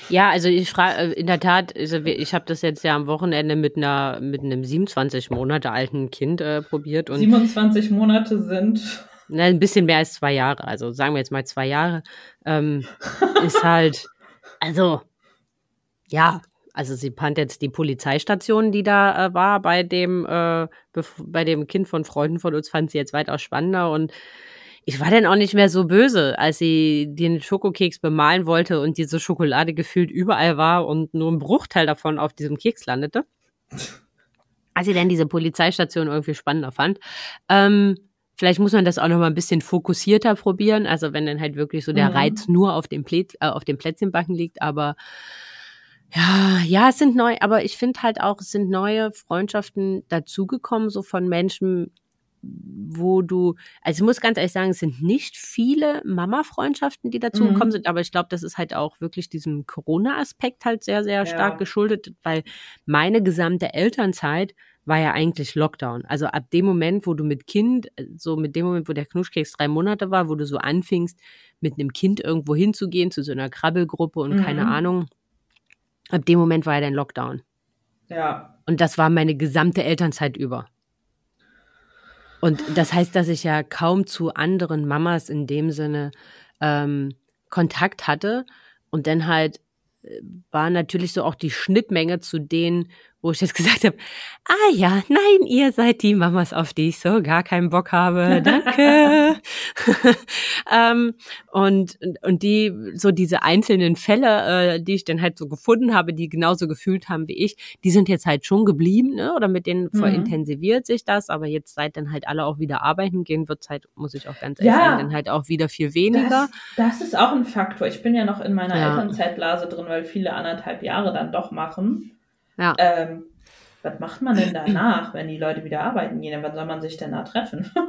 Ja, also ich frage äh, in der Tat, also ich habe das jetzt ja am Wochenende mit einer mit einem 27 Monate alten Kind äh, probiert und 27 Monate sind ein bisschen mehr als zwei Jahre, also sagen wir jetzt mal zwei Jahre, ähm, ist halt, also ja, also sie fand jetzt die Polizeistation, die da äh, war bei dem, äh, bei dem Kind von Freunden von uns, fand sie jetzt weitaus spannender und ich war dann auch nicht mehr so böse, als sie den Schokokeks bemalen wollte und diese Schokolade gefühlt überall war und nur ein Bruchteil davon auf diesem Keks landete. [LAUGHS] Als sie dann diese Polizeistation irgendwie spannender fand. Ähm, vielleicht muss man das auch noch mal ein bisschen fokussierter probieren. Also wenn dann halt wirklich so der mhm. Reiz nur auf dem, Plä äh, auf dem Plätzchenbacken liegt, aber ja, ja, es sind neu, aber ich finde halt auch, es sind neue Freundschaften dazugekommen, so von Menschen, wo du, also ich muss ganz ehrlich sagen, es sind nicht viele Mama-Freundschaften, die dazu Mhm. sind, aber ich glaube, das ist halt auch wirklich diesem Corona-Aspekt halt sehr, sehr Ja. stark geschuldet, weil meine gesamte Elternzeit war ja eigentlich Lockdown. Also ab dem Moment, wo du mit Kind, äh, so mit dem Moment, wo der Knuschkeks drei Monate war, wo du so anfingst, mit einem Kind irgendwo hinzugehen, zu so einer Krabbelgruppe und keine Mhm. Ahnung, ab dem Moment war ja dann Lockdown. Ja. Und das war meine gesamte Elternzeit über. Und das heißt, dass ich ja kaum zu anderen Mamas in dem Sinne ähm, Kontakt hatte. Und dann halt äh, war natürlich so auch die Schnittmenge zu denen, wo ich jetzt gesagt habe, ah ja, nein, ihr seid die Mamas, auf die ich so gar keinen Bock habe. Danke. [LAUGHS] ähm, und, und die, so diese einzelnen Fälle, äh, die ich dann halt so gefunden habe, die genauso gefühlt haben wie ich, die sind jetzt halt schon geblieben, ne? Oder mit denen Mhm. intensiviert sich das, aber jetzt seit dann halt alle auch wieder arbeiten gehen, wird halt, muss ich auch ganz ehrlich Ja. sagen, dann halt auch wieder viel weniger. Das, das ist auch ein Faktor. Ich bin ja noch in meiner Ja. Elternzeitblase drin, weil viele anderthalb Jahre dann doch machen. Ja. Ähm, was macht man denn danach, wenn die Leute wieder arbeiten gehen? Wann soll man sich denn da treffen? [LAUGHS]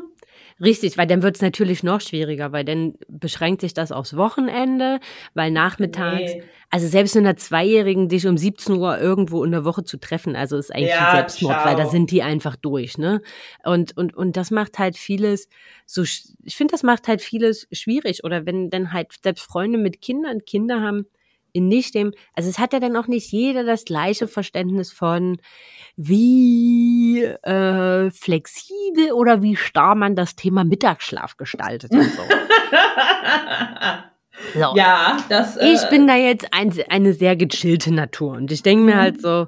Richtig, weil dann wird es natürlich noch schwieriger, weil dann beschränkt sich das aufs Wochenende, weil nachmittags, Nee. also selbst mit einer Zweijährigen dich um 17 Uhr irgendwo in der Woche zu treffen, also ist eigentlich Ja, ein Selbstmord, weil da ciao. sind die einfach durch, ne? Und, und, und das macht halt vieles so, ich finde, das macht halt vieles schwierig. Oder wenn dann halt selbst Freunde mit Kindern Kinder haben, in nicht dem, also es hat ja dann auch nicht jeder das gleiche Verständnis von, wie äh, flexibel oder wie starr man das Thema Mittagsschlaf gestaltet und so. [LAUGHS] so. ja, das. Äh, Ich bin da jetzt ein, eine sehr gechillte Natur und ich denke mir Mhm. halt so,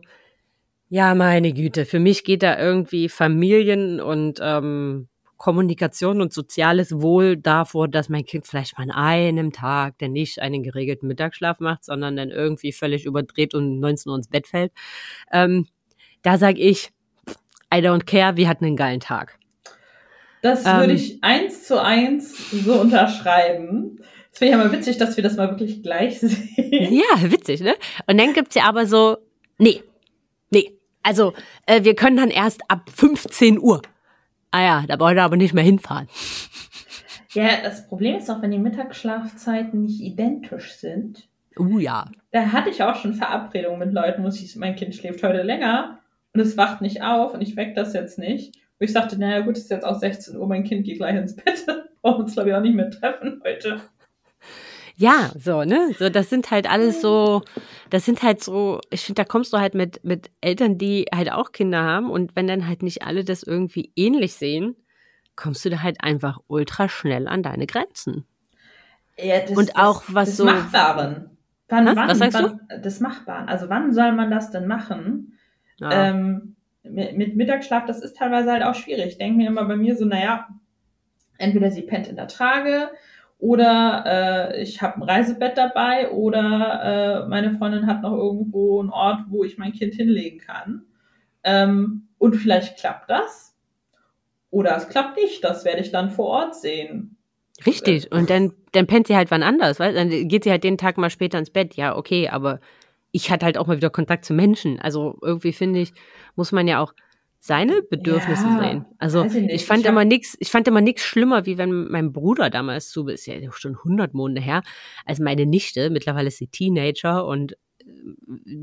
ja, meine Güte, für mich geht da irgendwie Familien und ähm, Kommunikation und soziales Wohl davor, dass mein Kind vielleicht mal an einem Tag, der nicht einen geregelten Mittagsschlaf macht, sondern dann irgendwie völlig überdreht und um 19 Uhr ins Bett fällt. Ähm, da sag ich, I don't care, wir hatten einen geilen Tag. Das Ähm, würde ich eins zu eins so unterschreiben. Es wäre ja mal witzig, dass wir das mal wirklich gleich [LAUGHS] sehen. Ja, witzig, ne? Und dann gibt's ja aber so, nee, nee. Also, äh, wir können dann erst ab 15 Uhr. Ah ja, da wollt ihr aber nicht mehr hinfahren. Ja, das Problem ist auch, wenn die Mittagsschlafzeiten nicht identisch sind. Uh ja. Da hatte ich auch schon Verabredungen mit Leuten, wo hieß, mein Kind schläft heute länger und es wacht nicht auf und ich weck das jetzt nicht. Wo ich sagte, naja gut, es ist jetzt auch 16 Uhr, mein Kind geht gleich ins Bett. [LAUGHS] Brauchen uns, glaube ich, auch nicht mehr treffen heute. Ja, so, ne? So, das sind halt alles so, das sind halt so, ich finde, da kommst du halt mit, mit Eltern, die halt auch Kinder haben und wenn dann halt nicht alle das irgendwie ähnlich sehen, kommst du da halt einfach ultra schnell an deine Grenzen. Ja, das, Und auch das, was das so- Machbaren. Wann, wann, Was sagst wann, Das Machbaren. Also wann soll man das denn machen? Ja. Ähm, mit, mit Mittagsschlaf, das ist teilweise halt auch schwierig. Ich denke mir immer bei mir so, naja, entweder sie pennt in der Trage oder äh, ich habe ein Reisebett dabei oder äh, meine Freundin hat noch irgendwo einen Ort, wo ich mein Kind hinlegen kann. Ähm, und vielleicht klappt das. Oder es klappt nicht. Das werde ich dann vor Ort sehen. Richtig. Und dann, dann pennt sie halt wann anders, weil dann geht sie halt den Tag mal später ins Bett. Ja, okay, aber ich hatte halt auch mal wieder Kontakt zu Menschen. Also irgendwie finde ich, muss man ja auch seine Bedürfnisse Ja, sehen. Also ich ich, fand Ich immer nix, ich fand immer nix schlimmer, wie wenn mein Bruder damals zu, ist ja schon 100 Monate her, als meine Nichte, mittlerweile ist sie Teenager und äh,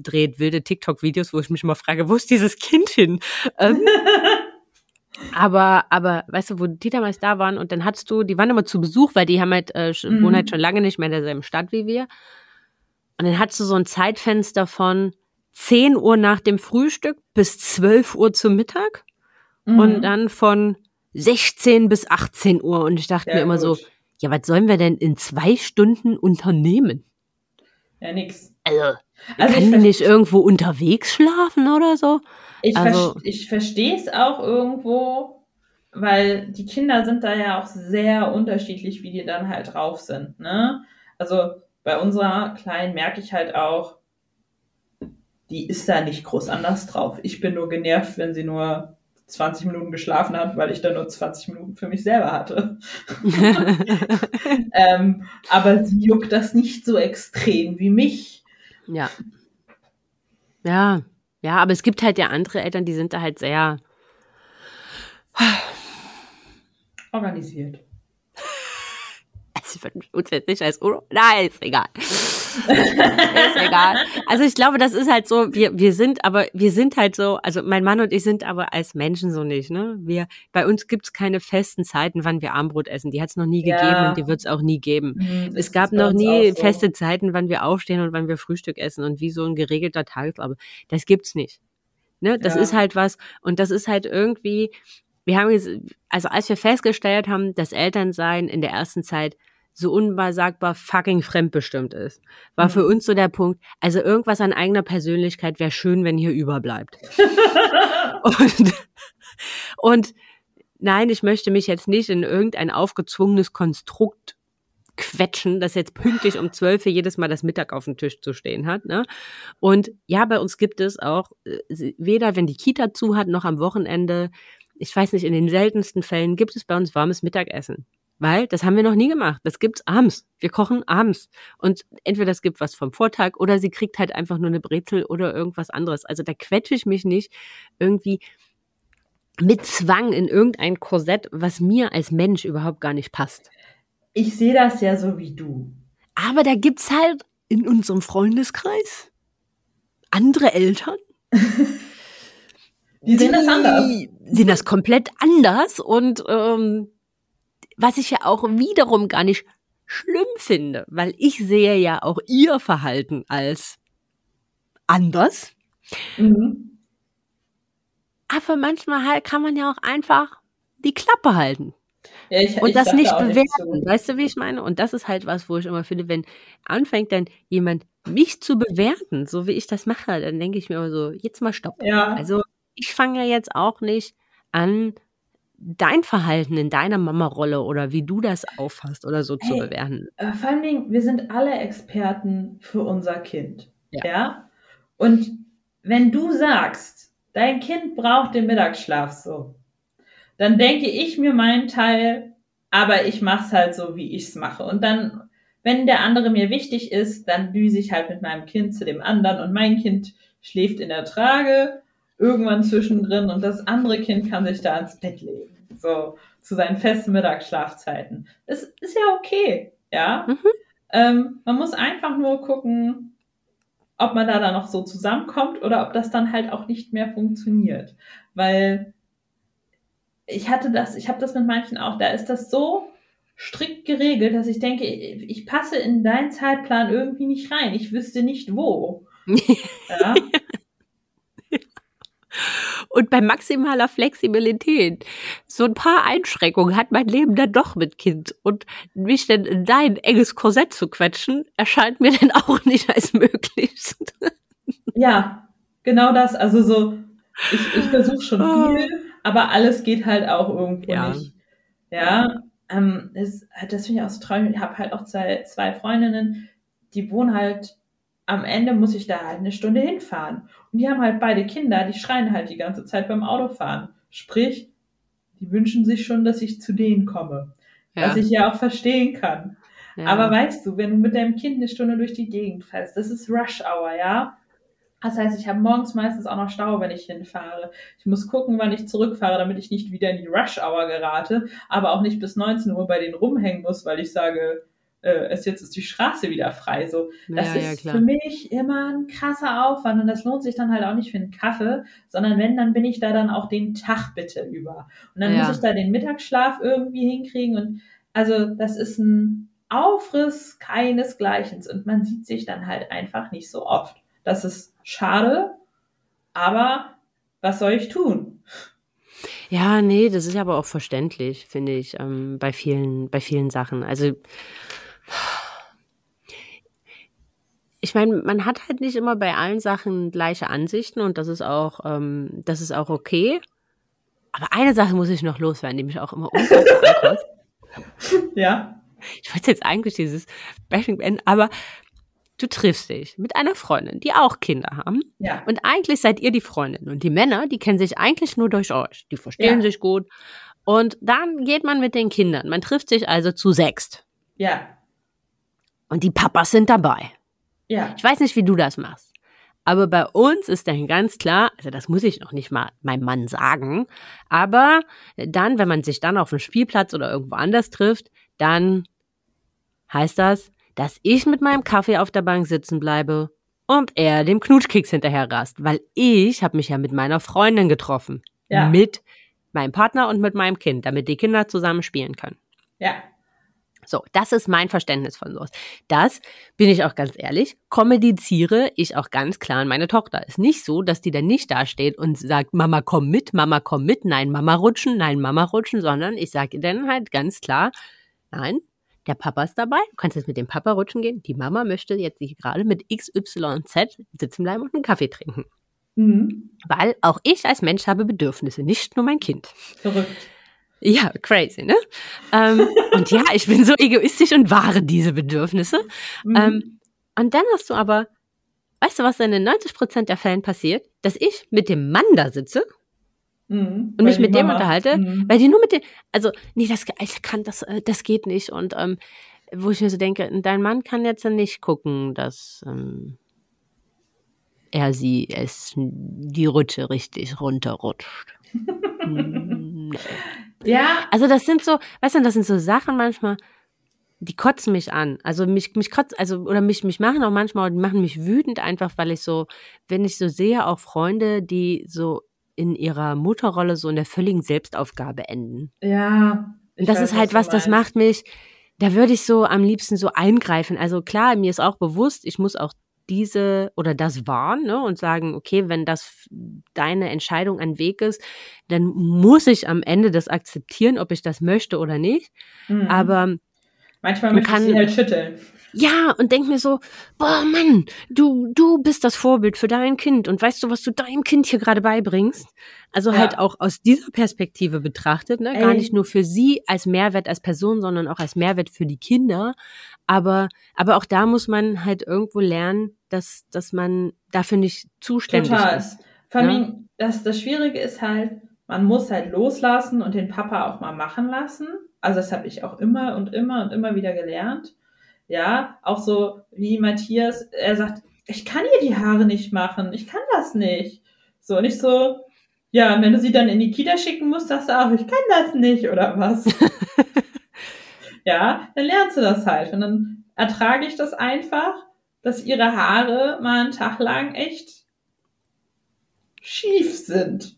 dreht wilde TikTok-Videos, wo ich mich immer frage, wo ist dieses Kind hin? Ähm, [LAUGHS] aber, aber, weißt du, wo die damals da waren und dann hattest du, die waren immer zu Besuch, weil die haben halt, äh, Mhm. wohnen halt schon lange nicht mehr in derselben Stadt wie wir. Und dann hattest du so ein Zeitfenster von 10 Uhr nach dem Frühstück bis 12 Uhr zum Mittag Mhm. und dann von 16 bis 18 Uhr. Und ich dachte Ja, mir immer so, gut. ja, was sollen wir denn in zwei Stunden unternehmen? Ja, nix. Also, Also kann ich nicht irgendwo unterwegs schlafen oder so? Ich, Also- ver ich verstehe es auch irgendwo, weil die Kinder sind da ja auch sehr unterschiedlich, wie die dann halt drauf sind. Ne? Also bei unserer Kleinen merke ich halt auch, die ist da nicht groß anders drauf. Ich bin nur genervt, wenn sie nur 20 Minuten geschlafen hat, weil ich dann nur 20 Minuten für mich selber hatte. [LAUGHS] ähm, aber sie juckt das nicht so extrem wie mich. Ja. Ja, ja, aber es gibt halt ja andere Eltern, die sind da halt sehr, organisiert. [LAUGHS] Ich würde uns jetzt nicht als Uno. Nein, ist egal. [LAUGHS] ist egal. Also ich glaube, das ist halt so, wir, wir sind aber, wir sind halt so, also mein Mann und ich sind aber als Menschen so nicht, ne? Wir, bei uns gibt's keine festen Zeiten, wann wir Armbrot essen. Die hat's noch nie ja. gegeben und die wird's auch nie geben. Mhm, es gab noch nie so. feste Zeiten, wann wir aufstehen und wann wir Frühstück essen und wie so ein geregelter Tagesablauf. Das gibt's nicht. Ne? Das ja. ist halt was, und das ist halt irgendwie, wir haben jetzt, also als wir festgestellt haben, dass Elternsein in der ersten Zeit so unbesagbar fucking fremdbestimmt ist, war mhm. für uns so der Punkt, also irgendwas an eigener Persönlichkeit wäre schön, wenn hier überbleibt. [LAUGHS] und, und nein, ich möchte mich jetzt nicht in irgendein aufgezwungenes Konstrukt quetschen, das jetzt pünktlich um zwölf jedes Mal das Mittag auf dem Tisch zu stehen hat. Ne? Und ja, bei uns gibt es auch, äh, weder wenn die Kita zu hat, noch am Wochenende, ich weiß nicht, in den seltensten Fällen gibt es bei uns warmes Mittagessen. Weil das haben wir noch nie gemacht. Das gibt's abends. Wir kochen abends. Und entweder es gibt was vom Vortag oder sie kriegt halt einfach nur eine Brezel oder irgendwas anderes. Also da quetsche ich mich nicht irgendwie mit Zwang in irgendein Korsett, was mir als Mensch überhaupt gar nicht passt. Ich sehe das ja so wie du. Aber da gibt's halt in unserem Freundeskreis andere Eltern. [LAUGHS] die sehen das anders. Die sehen das komplett anders und ähm, was ich ja auch wiederum gar nicht schlimm finde, weil ich sehe ja auch ihr Verhalten als anders. Mhm. Aber manchmal halt kann man ja auch einfach die Klappe halten. Ja, ich, und ich das nicht bewerten. Nicht so. Weißt du, wie ich meine? Und das ist halt was, wo ich immer finde, wenn anfängt dann jemand mich zu bewerten, so wie ich das mache, dann denke ich mir immer so, jetzt mal stopp. Ja. Also ich fange ja jetzt auch nicht an, dein Verhalten in deiner Mama-Rolle oder wie du das auffasst oder so hey, zu bewerten. Äh, vor allen Dingen, wir sind alle Experten für unser Kind. Ja. ja? Und wenn du sagst, dein Kind braucht den Mittagsschlaf so, dann denke ich mir meinen Teil, aber ich mache es halt so, wie ich es mache. Und dann, wenn der andere mir wichtig ist, dann düse ich halt mit meinem Kind zu dem anderen und mein Kind schläft in der Trage irgendwann zwischendrin und das andere Kind kann sich da ins Bett legen. So, zu seinen festen Mittagsschlafzeiten. Das ist ja okay, ja. Mhm. Ähm, man muss einfach nur gucken, ob man da dann noch so zusammenkommt oder ob das dann halt auch nicht mehr funktioniert. Weil ich hatte das, ich habe das mit manchen auch, da ist das so strikt geregelt, dass ich denke, ich passe in deinen Zeitplan irgendwie nicht rein. Ich wüsste nicht wo. [LAUGHS] ja. Und bei maximaler Flexibilität, so ein paar Einschränkungen hat mein Leben dann doch mit Kind. Und mich dann in dein enges Korsett zu quetschen, erscheint mir dann auch nicht als möglich. Ja, genau das. Also so, ich, ich versuche schon ah. viel, aber alles geht halt auch irgendwo ja. nicht. Ja, ähm, das, das finde ich auch so traurig. Ich habe halt auch zwei, zwei Freundinnen, die wohnen halt am Ende muss ich da halt eine Stunde hinfahren. Und die haben halt beide Kinder, die schreien halt die ganze Zeit beim Autofahren. Sprich, die wünschen sich schon, dass ich zu denen komme. Ja. Was ich ja auch verstehen kann. Ja. Aber weißt du, wenn du mit deinem Kind eine Stunde durch die Gegend fährst, das ist Rush Hour, ja? Das heißt, ich habe morgens meistens auch noch Stau, wenn ich hinfahre. Ich muss gucken, wann ich zurückfahre, damit ich nicht wieder in die Rush Hour gerate, aber auch nicht bis 19 Uhr bei denen rumhängen muss, weil ich sage, äh, ist jetzt ist die Straße wieder frei. So, das ja, ist ja, für mich immer ein krasser Aufwand und das lohnt sich dann halt auch nicht für einen Kaffee, sondern wenn, dann bin ich da dann auch den Tag bitte über. Und dann ja. muss ich da den Mittagsschlaf irgendwie hinkriegen und also das ist ein Aufriss keinesgleichens und man sieht sich dann halt einfach nicht so oft. Das ist schade, aber was soll ich tun? Ja, nee, das ist aber auch verständlich, finde ich, ähm, bei vielen, bei vielen Sachen. Also ich meine, man hat halt nicht immer bei allen Sachen gleiche Ansichten und das ist auch, ähm, das ist auch okay. Aber eine Sache muss ich noch loswerden, die mich auch immer unglaublich [LAUGHS] Ja. Ich wollte jetzt eigentlich dieses Bashing beenden, aber du triffst dich mit einer Freundin, die auch Kinder haben. Ja. Und eigentlich seid ihr die Freundin. Und die Männer, die kennen sich eigentlich nur durch euch. Die verstehen ja. sich gut. Und dann geht man mit den Kindern. Man trifft sich also zu sechst. Ja. Und die Papas sind dabei. Ja. Ich weiß nicht, wie du das machst. Aber bei uns ist dann ganz klar, also das muss ich noch nicht mal meinem Mann sagen, aber dann, wenn man sich dann auf dem Spielplatz oder irgendwo anders trifft, dann heißt das, dass ich mit meinem Kaffee auf der Bank sitzen bleibe und er dem Knutschkeks hinterher rast, weil ich habe mich ja mit meiner Freundin getroffen, ja. mit meinem Partner und mit meinem Kind, damit die Kinder zusammen spielen können. Ja. So, das ist mein Verständnis von sowas. Das, bin ich auch ganz ehrlich, kommuniziere ich auch ganz klar an meine Tochter. Ist nicht so, dass die dann nicht dasteht und sagt, Mama, komm mit, Mama, komm mit, nein, Mama rutschen, nein, Mama rutschen, sondern ich sage ihr dann halt ganz klar, nein, der Papa ist dabei, du kannst jetzt mit dem Papa rutschen gehen. Die Mama möchte jetzt nicht gerade mit XYZ sitzen bleiben und einen Kaffee trinken. Mhm. Weil auch ich als Mensch habe Bedürfnisse, nicht nur mein Kind. Verrückt. Ja, crazy, ne? ähm, und ja, ich bin so egoistisch und wahre diese Bedürfnisse. Mhm. Ähm, und dann hast du aber, weißt du, was in den 90 Prozent der Fällen passiert? Dass ich mit dem Mann da sitze mhm, und mich mit dem unterhalte, mhm. weil die nur mit dem, also, nee, das, ich kann das, äh, das geht nicht. Und ähm, wo ich mir so denke, dein Mann kann jetzt nicht gucken, dass ähm, er sie es die Rutsche richtig runterrutscht. [LAUGHS] Hm, ja. Also das sind so, weißt du, das sind so Sachen manchmal, die kotzen mich an. Also mich, mich kotzt, also, oder mich, mich machen auch manchmal, die machen mich wütend einfach, weil ich so, wenn ich so sehe, auch Freunde, die so in ihrer Mutterrolle so in der völligen Selbstaufgabe enden. Ja. Und das weiß, ist halt was, was das macht mich, da würde ich so am liebsten so eingreifen. Also klar, mir ist auch bewusst, ich muss auch diese oder das wahren ne, und sagen, okay, wenn das deine Entscheidung ein Weg ist, dann muss ich am Ende das akzeptieren, ob ich das möchte oder nicht. Mhm. Aber manchmal möchte ich sie halt schütteln. Ja, und denk mir so, boah, Mann, du, du bist das Vorbild für dein Kind und weißt du, was du deinem Kind hier gerade beibringst? Also ja. halt auch aus dieser Perspektive betrachtet, ne? Gar nicht nur für sie als Mehrwert als Person, sondern auch als Mehrwert für die Kinder. Aber, aber auch da muss man halt irgendwo lernen, dass, dass man dafür nicht zuständig Total. ist. Vor allem, ja? das, das Schwierige ist halt, man muss halt loslassen und den Papa auch mal machen lassen. Also das habe ich auch immer und immer und immer wieder gelernt. Ja, auch so wie Matthias, er sagt, ich kann ihr die Haare nicht machen, ich kann das nicht. So, nicht so, ja, wenn du sie dann in die Kita schicken musst, sagst du auch, ich kann das nicht oder was. [LAUGHS] ja, dann lernst du das halt. Und dann ertrage ich das einfach, dass ihre Haare mal einen Tag lang echt schief sind.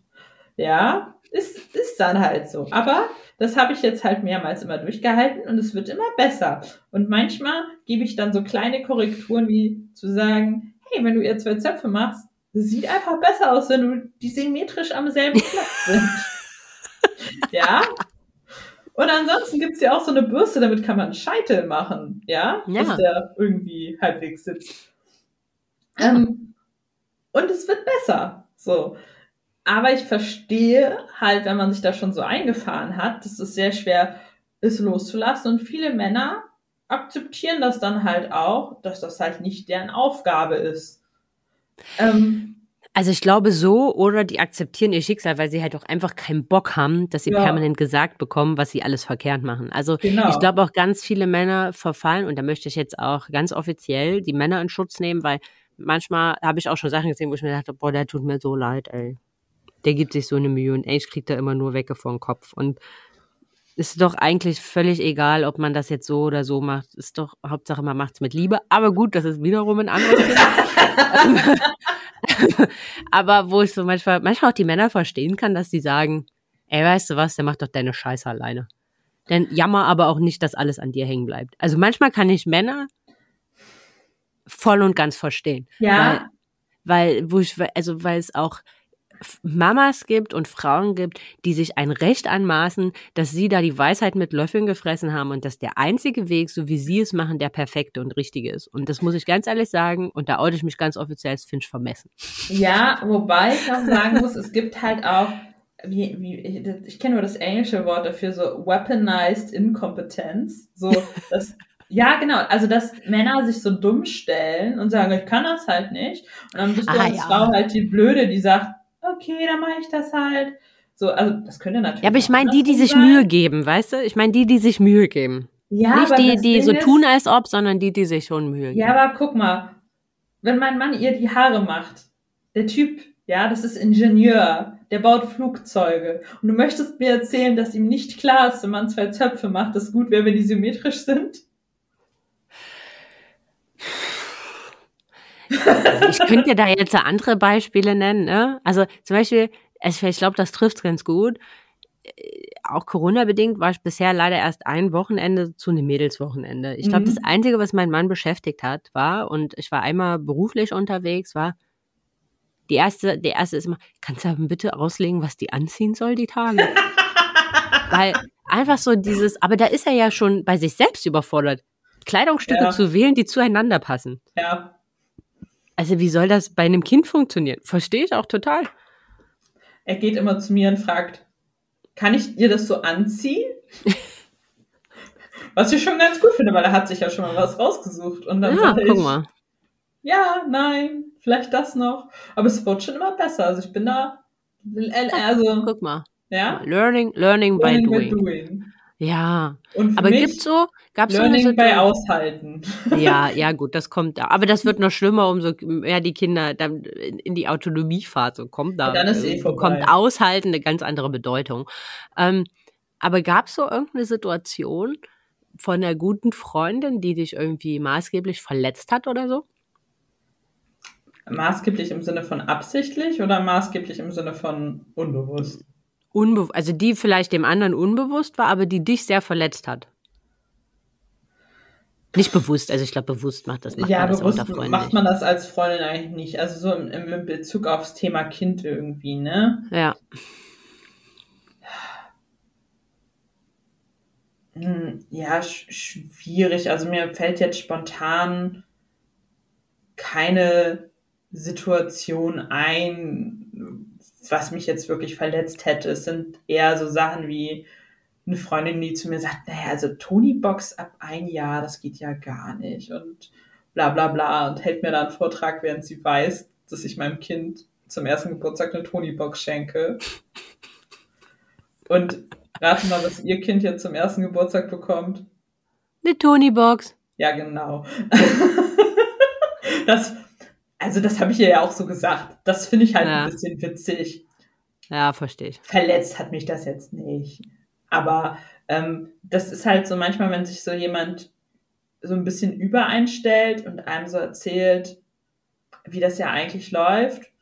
Ja, ist, ist dann halt so. Aber das habe ich jetzt halt mehrmals immer durchgehalten und es wird immer besser. Und manchmal gebe ich dann so kleine Korrekturen wie zu sagen, hey, wenn du ihr zwei Zöpfe machst, sieht einfach besser aus, wenn du die symmetrisch am selben [LAUGHS] Platz sind. ja, und ansonsten gibt's ja auch so eine Bürste, damit kann man Scheitel machen, ja, ja. dass der irgendwie halbwegs sitzt. Ähm, und es wird besser. So. Aber ich verstehe halt, wenn man sich da schon so eingefahren hat, dass es sehr schwer ist, loszulassen. Und viele Männer akzeptieren das dann halt auch, dass das halt nicht deren Aufgabe ist. Ähm, also ich glaube so, oder die akzeptieren ihr Schicksal, weil sie halt auch einfach keinen Bock haben, dass sie ja. permanent gesagt bekommen, was sie alles verkehrt machen. Also genau. ich glaube auch ganz viele Männer verfallen, und da möchte ich jetzt auch ganz offiziell die Männer in Schutz nehmen, weil manchmal habe ich auch schon Sachen gesehen, wo ich mir dachte, boah, der tut mir so leid, ey. Der gibt sich so eine Mühe und ey, ich krieg da immer nur Wecke vor den Kopf. Und ist doch eigentlich völlig egal, ob man das jetzt so oder so macht. Ist doch Hauptsache, man macht's mit Liebe. Aber gut, das ist wiederum ein anderes Thema. [LAUGHS] Aber wo ich so manchmal, manchmal auch die Männer verstehen kann, dass die sagen, ey, weißt du was, der macht doch deine Scheiße alleine. Denn jammer aber auch nicht, dass alles an dir hängen bleibt. Also manchmal kann ich Männer voll und ganz verstehen. Ja. Weil, weil wo ich, also weil es auch Mamas gibt und Frauen gibt, die sich ein Recht anmaßen, dass sie da die Weisheit mit Löffeln gefressen haben und dass der einzige Weg, so wie sie es machen, der perfekte und richtige ist. Und das muss ich ganz ehrlich sagen, und da oute ich mich ganz offiziell als Finch vermessen. Ja, wobei ich auch sagen muss, es gibt halt auch, wie, wie, ich, ich kenne nur das englische Wort dafür, so weaponized Inkompetenz. So, das ja, genau. Also, dass Männer sich so dumm stellen und sagen, ich kann das halt nicht. Und dann bist du ah, als ja. Frau halt die Blöde, die sagt, okay, dann mache ich das halt. So, also das könnte natürlich. Ja, aber ich meine die, die sich sein. Mühe geben, weißt du? Ich meine die, die sich Mühe geben. Ja, Nicht die, die so ist, tun als ob, sondern die, die sich schon Mühe geben. Ja, aber guck mal, wenn mein Mann ihr die Haare macht, der Typ, ja, das ist Ingenieur, der baut Flugzeuge. Und du möchtest mir erzählen, dass ihm nicht klar ist, wenn man zwei Zöpfe macht, dass gut wäre, wenn die symmetrisch sind? Ich könnte da jetzt andere Beispiele nennen. Ne? Also zum Beispiel, ich glaube, das trifft ganz gut. Auch Corona-bedingt war ich bisher leider erst ein Wochenende zu einem Mädelswochenende. Ich glaube, mhm. das Einzige, was mein Mann beschäftigt hat, war, und ich war einmal beruflich unterwegs, war, die erste, der erste ist immer, kannst du bitte auslegen, was die anziehen soll, die Tage? [LAUGHS] Weil einfach so dieses, aber da ist er ja schon bei sich selbst überfordert, Kleidungsstücke ja. zu wählen, die zueinander passen. Ja. Also wie soll das bei einem Kind funktionieren? Verstehe ich auch total. Er geht immer zu mir und fragt, kann ich dir das so anziehen? was ich schon ganz gut finde, weil er hat sich ja schon mal was rausgesucht. Und dann ja, guck ich, mal. Ja, nein, vielleicht das noch. Aber es wird schon immer besser. Also ich bin da, also. Guck mal. Ja? Learning, learning, learning by, doing. by doing. Ja. aber gibt's so, gab's Learning so bei Aushalten. [LAUGHS] Ja, [LAUGHS] ja, gut, das kommt da. Aber das wird noch schlimmer, umso mehr die Kinder dann in die Autonomiephase kommen. Da ja, dann ist eh vorbei. kommt Aushalten eine ganz andere Bedeutung. Ähm, aber gab's so irgendeine Situation von einer guten Freundin, die dich irgendwie maßgeblich verletzt hat oder so? Maßgeblich im Sinne von absichtlich oder maßgeblich im Sinne von unbewusst? Unbe also die vielleicht dem anderen unbewusst war, aber die dich sehr verletzt hat. Nicht bewusst, also ich glaube, bewusst macht das. Macht ja, man das bewusst macht man das als Freundin eigentlich nicht. Also so im, im Bezug aufs Thema Kind irgendwie, ne? Ja. Hm, ja, schwierig. Also mir fällt jetzt spontan keine Situation ein, was mich jetzt wirklich verletzt hätte. Es sind eher so Sachen wie eine Freundin, die zu mir sagt, naja, also Tony-Box ab ein Jahr, das geht ja gar nicht und bla bla bla und hält mir da einen Vortrag, während sie weiß, dass ich meinem Kind zum ersten Geburtstag eine Tony-Box schenke. Und rate mal, was ihr Kind jetzt zum ersten Geburtstag bekommt. Eine Tony-Box. Ja, genau. [LAUGHS] das also das habe ich ihr ja auch so gesagt. Das finde ich halt ja. ein bisschen witzig. Ja, verstehe ich. Verletzt hat mich das jetzt nicht. Aber ähm, das ist halt so manchmal, wenn sich so jemand so ein bisschen übereinstellt und einem so erzählt, wie das ja eigentlich läuft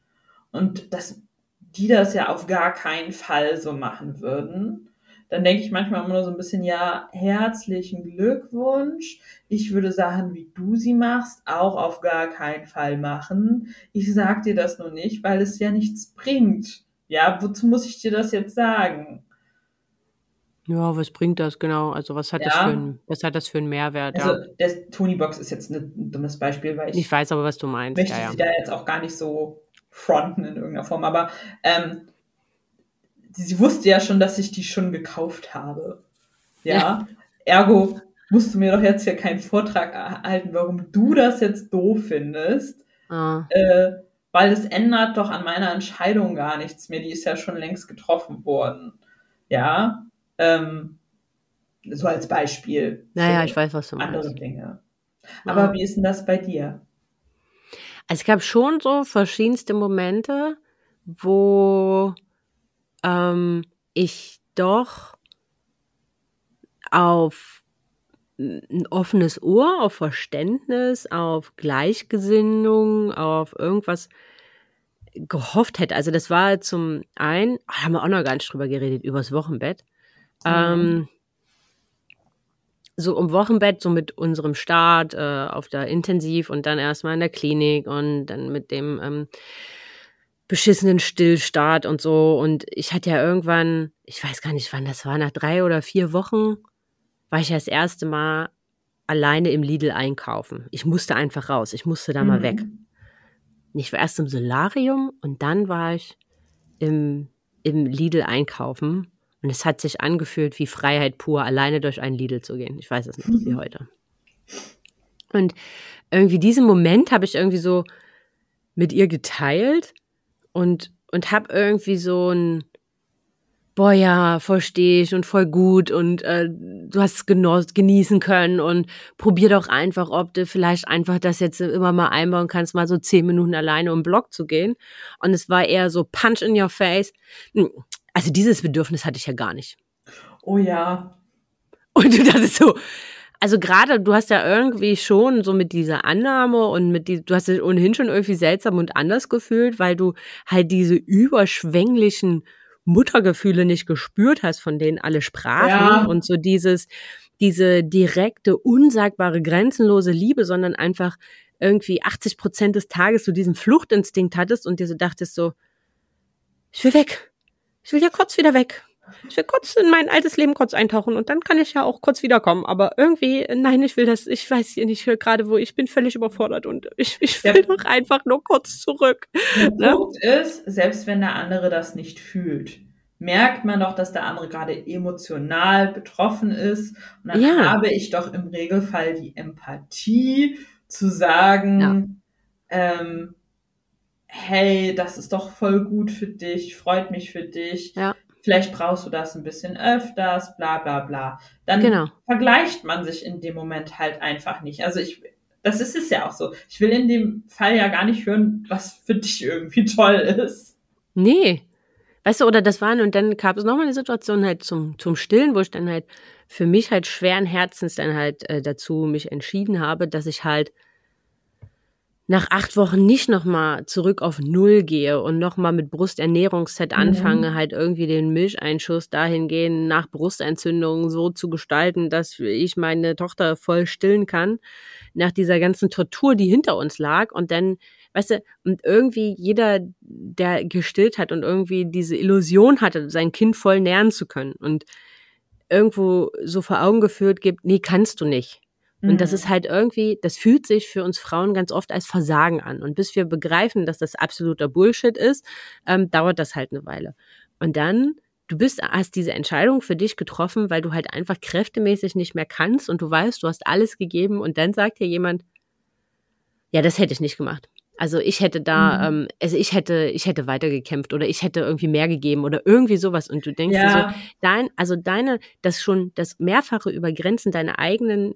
und dass die das ja auf gar keinen Fall so machen würden dann denke ich manchmal immer nur so ein bisschen, ja, herzlichen Glückwunsch. Ich würde Sachen, wie du sie machst, auch auf gar keinen Fall machen. Ich sag dir das nur nicht, weil es ja nichts bringt. Ja, wozu muss ich dir das jetzt sagen? Ja, was bringt das genau? Also was hat ja. das für ein, was hat das für einen Mehrwert? Also ja. der Tony Box ist jetzt ein dummes Beispiel, weil ich, ich weiß aber, was du meinst. Möchte ja, sie da jetzt auch gar nicht so fronten in irgendeiner Form, aber ähm, sie wusste ja schon, dass ich die schon gekauft habe. Ja. ja. Ergo musst du mir doch jetzt hier keinen Vortrag erhalten, warum du das jetzt doof findest. Ah. Äh, weil es ändert doch an meiner Entscheidung gar nichts mehr. Die ist ja schon längst getroffen worden. Ja. Ähm, so als Beispiel. Naja, ich weiß, was du meinst. Andere Dinge. Aber ja. wie ist denn das bei dir? Also es gab schon so verschiedenste Momente, wo ähm, ich doch auf ein offenes Ohr, auf Verständnis, auf Gleichgesinnung, auf irgendwas gehofft hätte. Also das war zum einen, ah, haben wir auch noch gar nicht drüber geredet, übers Wochenbett. Mhm. Ähm, so um Wochenbett, so mit unserem Start äh, auf der Intensiv und dann erstmal in der Klinik und dann mit dem ähm, beschissenen Stillstart und so. Und ich hatte ja irgendwann, ich weiß gar nicht wann das war, nach drei oder vier Wochen war ich ja das erste Mal alleine im Lidl einkaufen. Ich musste einfach raus. Ich musste da mhm. mal weg. Ich war erst im Solarium und dann war ich im, im Lidl einkaufen. Und es hat sich angefühlt wie Freiheit pur, alleine durch einen Lidl zu gehen. Ich weiß es noch wie heute. Und irgendwie diesen Moment habe ich irgendwie so mit ihr geteilt und, und habe irgendwie so ein, boah ja, verstehe ich und voll gut und äh, du hast es genoss, genießen können und probier doch einfach, ob du vielleicht einfach das jetzt immer mal einbauen kannst, mal so zehn Minuten alleine um den Block zu gehen. Und es war eher so Punch in your face. Also dieses Bedürfnis hatte ich ja gar nicht. Oh ja. Und du dachtest so, also gerade, du hast ja irgendwie schon so mit dieser Annahme und mit die, du hast dich ohnehin schon irgendwie seltsam und anders gefühlt, weil du halt diese überschwänglichen Muttergefühle nicht gespürt hast, von denen alle sprachen ja. und so dieses, diese direkte, unsagbare, grenzenlose Liebe, sondern einfach irgendwie 80 Prozent des Tages so diesen Fluchtinstinkt hattest und dir so dachtest so, ich will weg. Ich will ja kurz wieder weg. Ich will kurz in mein altes Leben kurz eintauchen und dann kann ich ja auch kurz wiederkommen. Aber irgendwie, nein, ich will das, ich weiß hier nicht gerade, wo ich bin völlig überfordert und ich, ich will ja. doch einfach nur kurz zurück. Der ne? Punkt ist, selbst wenn der andere das nicht fühlt, merkt man doch, dass der andere gerade emotional betroffen ist. Und dann ja. habe ich doch im Regelfall die Empathie zu sagen, ja. ähm, hey, das ist doch voll gut für dich, freut mich für dich. Ja vielleicht brauchst du das ein bisschen öfters, bla bla bla. Dann genau. vergleicht man sich in dem Moment halt einfach nicht. Also ich, das ist es ja auch so. Ich will in dem Fall ja gar nicht hören, was für dich irgendwie toll ist. Nee. Weißt du, oder das waren, und dann gab es nochmal eine Situation halt zum, zum Stillen, wo ich dann halt für mich halt schweren Herzens dann halt äh, dazu mich entschieden habe, dass ich halt nach acht Wochen nicht nochmal zurück auf Null gehe und nochmal mit Brusternährungsset mhm. anfange, halt irgendwie den Milcheinschuss dahingehend nach Brustentzündung so zu gestalten, dass ich meine Tochter voll stillen kann, nach dieser ganzen Tortur, die hinter uns lag und dann, weißt du, und irgendwie jeder, der gestillt hat und irgendwie diese Illusion hatte, sein Kind voll nähren zu können und irgendwo so vor Augen geführt gibt, nee, kannst du nicht und das mhm. ist halt irgendwie, das fühlt sich für uns Frauen ganz oft als Versagen an. Und bis wir begreifen, dass das absoluter Bullshit ist, ähm, dauert das halt eine Weile. Und dann, du bist, hast diese Entscheidung für dich getroffen, weil du halt einfach kräftemäßig nicht mehr kannst und du weißt, du hast alles gegeben und dann sagt dir jemand, ja, das hätte ich nicht gemacht. Also ich hätte da, mhm. ähm, also ich hätte, ich hätte weitergekämpft oder ich hätte irgendwie mehr gegeben oder irgendwie sowas. Und du denkst ja. dir so, dein, also deine, das schon, das mehrfache Übergrenzen deiner eigenen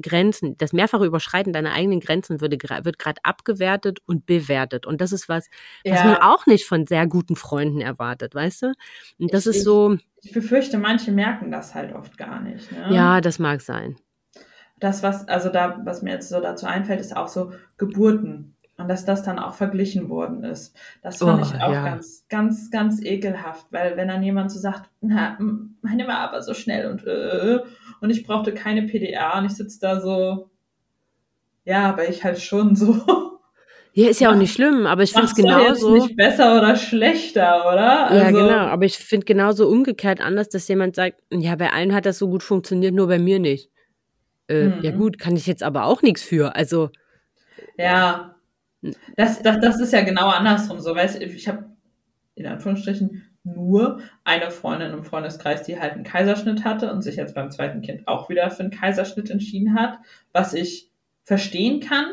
Grenzen, das mehrfache Überschreiten deiner eigenen Grenzen würde, wird gerade abgewertet und bewertet. Und das ist was, was ja. man auch nicht von sehr guten Freunden erwartet, weißt du? Und das ich, ist so. Ich befürchte, manche merken das halt oft gar nicht. Ne? Ja, das mag sein. Das, was, also da, was mir jetzt so dazu einfällt, ist auch so Geburten. Und dass das dann auch verglichen worden ist. Das fand oh, ich auch ja. ganz, ganz, ganz ekelhaft, weil wenn dann jemand so sagt, na, meine war aber so schnell und äh, und ich brauchte keine PDA und ich sitze da so, ja, aber ich halt schon so. Ja, ist ja auch nicht schlimm, aber ich finde es genauso. Ist nicht besser oder schlechter, oder? Also, ja, genau, aber ich finde genauso umgekehrt anders, dass jemand sagt, ja, bei allen hat das so gut funktioniert, nur bei mir nicht. Äh, mhm. Ja gut, kann ich jetzt aber auch nichts für, also. Ja, das, das, das ist ja genau andersrum so, weißt ich habe in Anführungsstrichen nur eine Freundin im Freundeskreis, die halt einen Kaiserschnitt hatte und sich jetzt beim zweiten Kind auch wieder für einen Kaiserschnitt entschieden hat, was ich verstehen kann,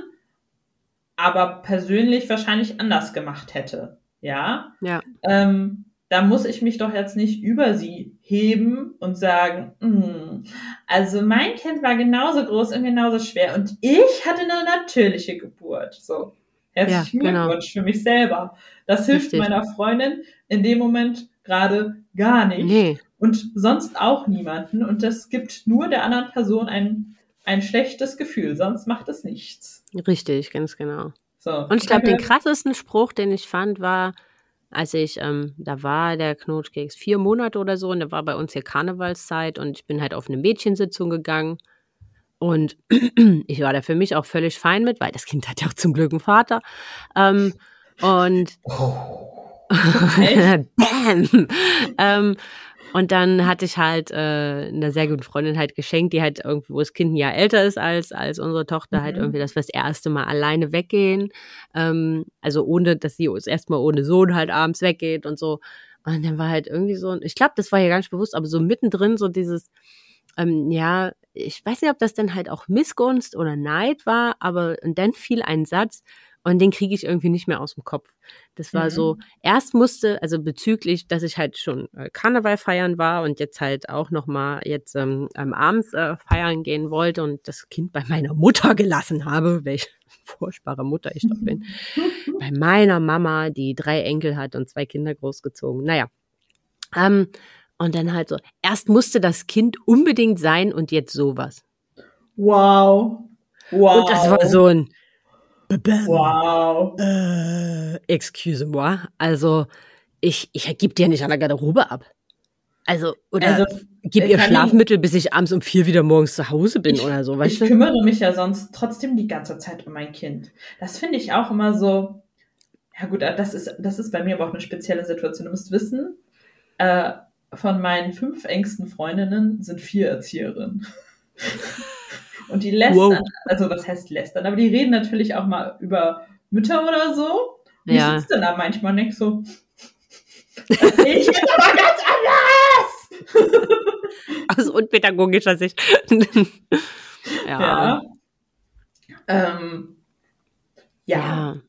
aber persönlich wahrscheinlich anders gemacht hätte. Ja. Ja. Ähm, da muss ich mich doch jetzt nicht über sie heben und sagen, mm, also mein Kind war genauso groß und genauso schwer und ich hatte eine natürliche Geburt. So. Herzlichen ja, genau. Glückwunsch für mich selber. Das hilft Richtig. meiner Freundin in dem Moment gerade gar nicht. Nee. Und sonst auch niemanden. Und das gibt nur der anderen Person ein, ein schlechtes Gefühl. Sonst macht es nichts. Richtig, ganz genau. So, und ich glaube, den krassesten Spruch, den ich fand, war, als ich, ähm, da war der Knutschkeks vier Monate oder so und da war bei uns hier Karnevalszeit und ich bin halt auf eine Mädchensitzung gegangen und [CLEARS THROAT] ich war da für mich auch völlig fein mit, weil das Kind hat ja auch zum Glück einen Vater. Ähm, und oh. [LAUGHS] Bam! ähm, und dann hatte ich halt äh, einer sehr guten Freundin halt geschenkt, die halt irgendwie, wo das Kind ein Jahr älter ist als, als unsere Tochter, halt mhm. halt irgendwie, dass wir das erste Mal alleine weggehen. Ähm, also ohne, dass sie uns erstmal ohne Sohn halt abends weggeht und so. Und dann war halt irgendwie so, ich glaube, das war ja gar nicht bewusst, aber so mittendrin so dieses, ähm, ja, ich weiß nicht, ob das dann halt auch Missgunst oder Neid war, aber und dann fiel ein Satz, und den kriege ich irgendwie nicht mehr aus dem Kopf. Das war mhm. so, erst musste, also bezüglich, dass ich halt schon äh, Karneval feiern war und jetzt halt auch nochmal jetzt ähm, abends äh, feiern gehen wollte und das Kind bei meiner Mutter gelassen habe, welche [LAUGHS] furchtbare Mutter ich doch bin. [LAUGHS] bei meiner Mama, die drei Enkel hat und zwei Kinder großgezogen. Naja. Ähm, und dann halt so, erst musste das Kind unbedingt sein und jetzt sowas. Wow. Wow. Und das war so ein Bam. Wow. Äh, excuse moi. Also, ich, ich gebe dir nicht an der Garderobe ab. Also, oder also, gib ihr Schlafmittel, bis ich abends um vier wieder morgens zu Hause bin ich, oder so, weißt ich du? Ich kümmere mich ja sonst trotzdem die ganze Zeit um mein Kind. Das finde ich auch immer so. Ja, gut, das ist, das ist bei mir aber auch eine spezielle Situation. Du musst wissen, äh, von meinen fünf engsten Freundinnen sind vier Erzieherinnen. [LAUGHS] Und die lästern, wow. also was heißt lästern, aber die reden natürlich auch mal über Mütter oder so. Und ja. ich sitze dann da manchmal nicht so, das sehe ich jetzt aber ganz anders. [LAUGHS] Aus unpädagogischer Sicht. [LAUGHS] ja. Ja. Ähm, ja. ja.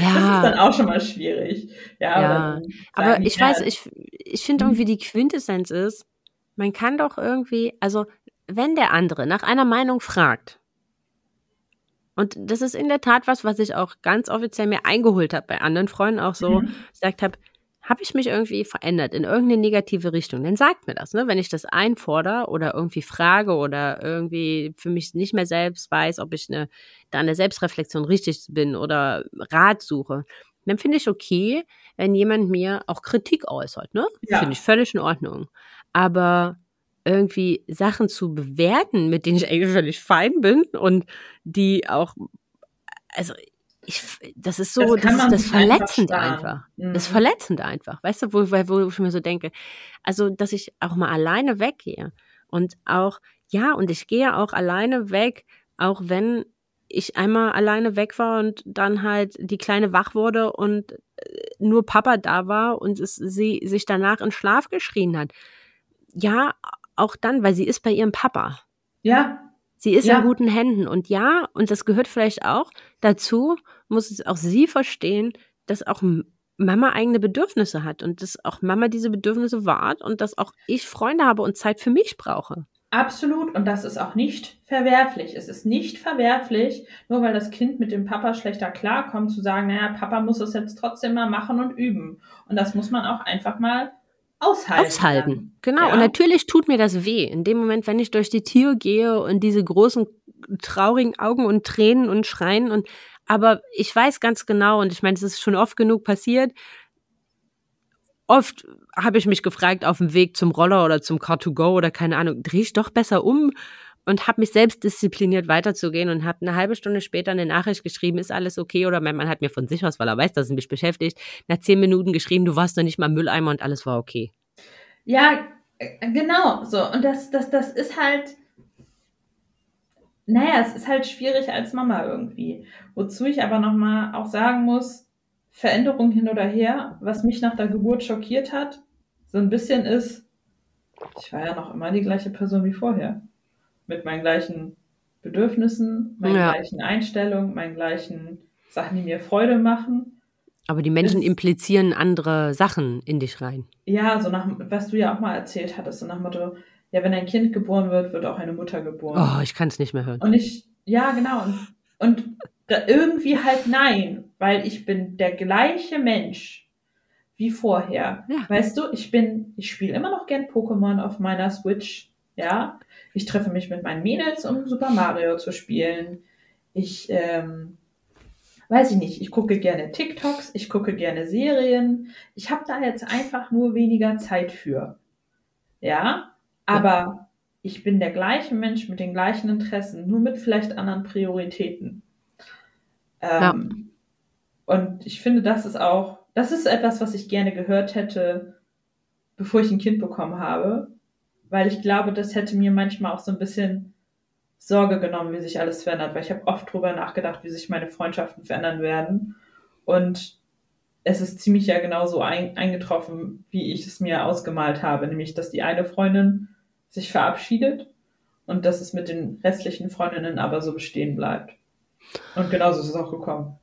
Ja. Das ist dann auch schon mal schwierig. Ja, ja. aber ich weiß, ich, ich finde irgendwie die Quintessenz ist, man kann doch irgendwie, also wenn der andere nach einer Meinung fragt, und das ist in der Tat was, was ich auch ganz offiziell mir eingeholt habe, bei anderen Freunden auch so, mhm. gesagt habe, habe ich mich irgendwie verändert in irgendeine negative Richtung, dann sagt mir das, ne? Wenn ich das einfordere oder irgendwie frage oder irgendwie für mich nicht mehr selbst weiß, ob ich eine, da eine Selbstreflexion richtig bin oder Rat suche, dann finde ich okay, wenn jemand mir auch Kritik äußert, ne? Ja. Finde ich völlig in Ordnung. Aber irgendwie Sachen zu bewerten, mit denen ich eigentlich völlig fein bin und die auch, also ich, das ist so, das, das ist das verletzend einfach. einfach. Mhm. Das ist verletzend einfach. Weißt du, wo, wo ich mir so denke, also, dass ich auch mal alleine weggehe und auch, ja, und ich gehe auch alleine weg, auch wenn ich einmal alleine weg war und dann halt die Kleine wach wurde und äh, nur Papa da war und es, sie sich danach in Schlaf geschrien hat. Ja, auch dann, weil sie ist bei ihrem Papa. Ja. Sie ist ja. in guten Händen. Und ja, und das gehört vielleicht auch dazu, muss es auch sie verstehen, dass auch Mama eigene Bedürfnisse hat und dass auch Mama diese Bedürfnisse wahrt und dass auch ich Freunde habe und Zeit für mich brauche. Absolut. Und das ist auch nicht verwerflich. Es ist nicht verwerflich, nur weil das Kind mit dem Papa schlechter klarkommt, zu sagen, naja, Papa muss es jetzt trotzdem mal machen und üben. Und das muss man auch einfach mal aushalten. Aushalten, genau. Ja. Und natürlich tut mir das weh. In dem Moment, wenn ich durch die Tür gehe und diese großen traurigen Augen und Tränen und Schreien und aber ich weiß ganz genau und ich meine, es ist schon oft genug passiert. Oft habe ich mich gefragt auf dem Weg zum Roller oder zum Car2Go oder keine Ahnung, drehe ich doch besser um und habe mich selbst diszipliniert weiterzugehen und habe eine halbe Stunde später eine Nachricht geschrieben, ist alles okay? Oder mein Mann hat mir von sich aus, weil er weiß, dass er mich beschäftigt, nach zehn Minuten geschrieben, du warst noch nicht mal Mülleimer und alles war okay. Ja, äh, genau, so. Und das, das, das ist halt, naja, es ist halt schwierig als Mama irgendwie. Wozu ich aber nochmal auch sagen muss, Veränderung hin oder her, was mich nach der Geburt schockiert hat, so ein bisschen ist, ich war ja noch immer die gleiche Person wie vorher mit meinen gleichen Bedürfnissen, meinen ja. gleichen Einstellungen, meinen gleichen Sachen, die mir Freude machen. Aber die Menschen das, implizieren andere Sachen in dich rein. Ja, so nach, was du ja auch mal erzählt hattest, so nach dem Motto, ja, wenn ein Kind geboren wird, wird auch eine Mutter geboren. Oh, ich kann es nicht mehr hören. Und ich, ja, genau. Und, und irgendwie halt nein, weil ich bin der gleiche Mensch wie vorher. Ja. Weißt du, ich bin, ich spiele immer noch gern Pokémon auf meiner Switch, ja. Ich treffe mich mit meinen Mädels, um Super Mario zu spielen. Ich, ähm, weiß ich nicht, ich gucke gerne TikToks, ich gucke gerne Serien. Ich habe da jetzt einfach nur weniger Zeit für. Ja, aber ich bin der gleiche Mensch mit den gleichen Interessen, nur mit vielleicht anderen Prioritäten. Ähm, ja. Und ich finde, das ist auch, das ist etwas, was ich gerne gehört hätte, bevor ich ein Kind bekommen habe weil ich glaube, das hätte mir manchmal auch so ein bisschen Sorge genommen, wie sich alles verändert, weil ich habe oft drüber nachgedacht, wie sich meine Freundschaften verändern werden. Und es ist ziemlich ja genauso ein, eingetroffen, wie ich es mir ausgemalt habe, nämlich dass die eine Freundin sich verabschiedet und dass es mit den restlichen Freundinnen aber so bestehen bleibt. Und genauso ist es auch gekommen.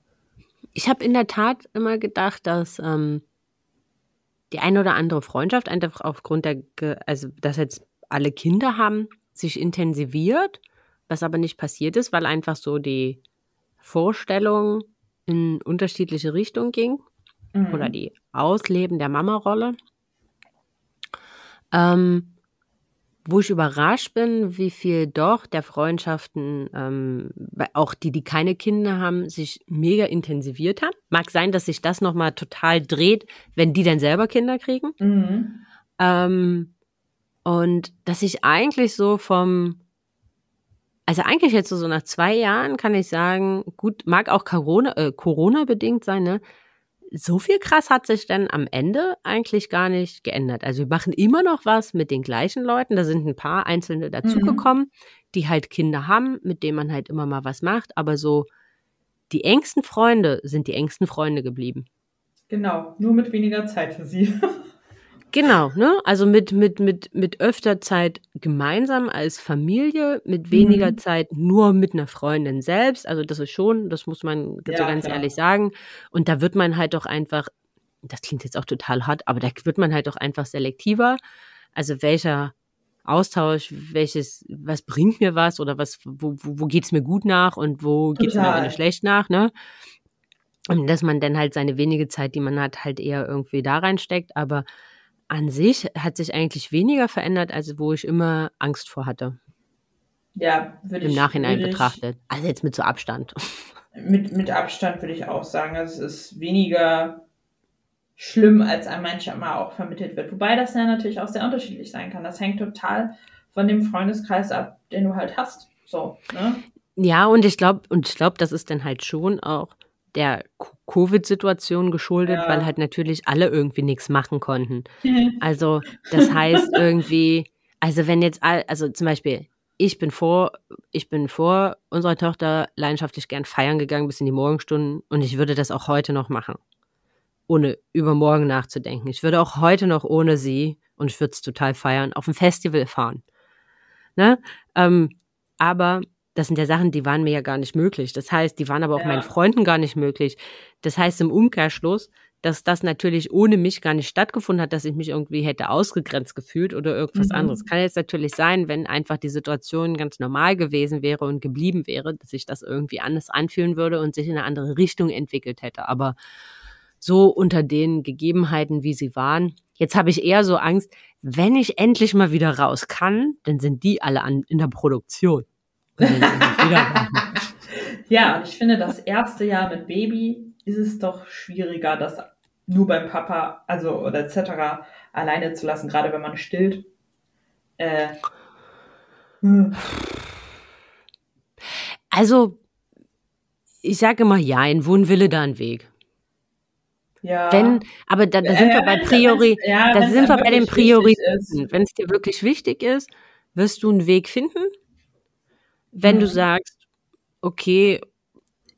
Ich habe in der Tat immer gedacht, dass ähm, die eine oder andere Freundschaft einfach aufgrund der, also dass jetzt alle Kinder haben, sich intensiviert, was aber nicht passiert ist, weil einfach so die Vorstellung in unterschiedliche Richtungen ging mhm. oder die Ausleben der Mama-Rolle. Ähm, wo ich überrascht bin, wie viel doch der Freundschaften, ähm, auch die, die keine Kinder haben, sich mega intensiviert haben. Mag sein, dass sich das nochmal total dreht, wenn die dann selber Kinder kriegen. Mhm. Ähm, und dass ich eigentlich so vom, also eigentlich jetzt so nach zwei Jahren kann ich sagen, gut, mag auch Corona, äh, Corona bedingt sein, ne? So viel krass hat sich dann am Ende eigentlich gar nicht geändert. Also wir machen immer noch was mit den gleichen Leuten. Da sind ein paar Einzelne dazugekommen, mhm. die halt Kinder haben, mit denen man halt immer mal was macht. Aber so die engsten Freunde sind die engsten Freunde geblieben. Genau, nur mit weniger Zeit für sie. [LAUGHS] Genau, ne? Also mit, mit, mit, mit öfter Zeit gemeinsam als Familie, mit weniger mhm. Zeit nur mit einer Freundin selbst. Also das ist schon, das muss man ja, so ganz klar. ehrlich sagen. Und da wird man halt doch einfach, das klingt jetzt auch total hart, aber da wird man halt doch einfach selektiver. Also welcher Austausch, welches, was bringt mir was oder was, wo, wo, wo geht's mir gut nach und wo geht's Total. mir schlecht nach, ne? Und dass man dann halt seine wenige Zeit, die man hat, halt eher irgendwie da reinsteckt, aber an sich hat sich eigentlich weniger verändert, als wo ich immer Angst vor hatte. Ja, würde ich. Im Nachhinein betrachtet. Also jetzt mit so Abstand. [LAUGHS] Mit, mit Abstand würde ich auch sagen. Also es ist weniger schlimm, als einem manchmal auch vermittelt wird. Wobei das ja natürlich auch sehr unterschiedlich sein kann. Das hängt total von dem Freundeskreis ab, den du halt hast. So, ne? Ja, und ich glaube, und ich glaube, das ist dann halt schon auch der Covid-Situation geschuldet, ja. weil halt natürlich alle irgendwie nichts machen konnten. Also das heißt irgendwie, also wenn jetzt, all, also zum Beispiel, ich bin vor, ich bin vor unserer Tochter leidenschaftlich gern feiern gegangen bis in die Morgenstunden und ich würde das auch heute noch machen, ohne über morgen nachzudenken. Ich würde auch heute noch ohne sie und ich würde es total feiern auf ein Festival fahren. Ne? Ähm, aber das sind ja Sachen, die waren mir ja gar nicht möglich. Das heißt, die waren aber auch ja. meinen Freunden gar nicht möglich. Das heißt im Umkehrschluss, dass das natürlich ohne mich gar nicht stattgefunden hat, dass ich mich irgendwie hätte ausgegrenzt gefühlt oder irgendwas mhm. anderes. Kann jetzt natürlich sein, wenn einfach die Situation ganz normal gewesen wäre und geblieben wäre, dass sich das irgendwie anders anfühlen würde und sich in eine andere Richtung entwickelt hätte. Aber so unter den Gegebenheiten, wie sie waren, jetzt habe ich eher so Angst, wenn ich endlich mal wieder raus kann, dann sind die alle an, in der Produktion. [LAUGHS] ja, und ich finde, das erste Jahr mit Baby ist es doch schwieriger, das nur beim Papa, also oder etc. alleine zu lassen, gerade wenn man stillt. Äh, hm. Also, ich sage immer ja, ein Wohnwille da ein Weg. Ja. Wenn, aber da, da sind wir bei Priori, ja, da sind wir bei den Prioritäten. Wenn es dir wirklich wichtig ist, wirst du einen Weg finden. Wenn mhm. du sagst, okay,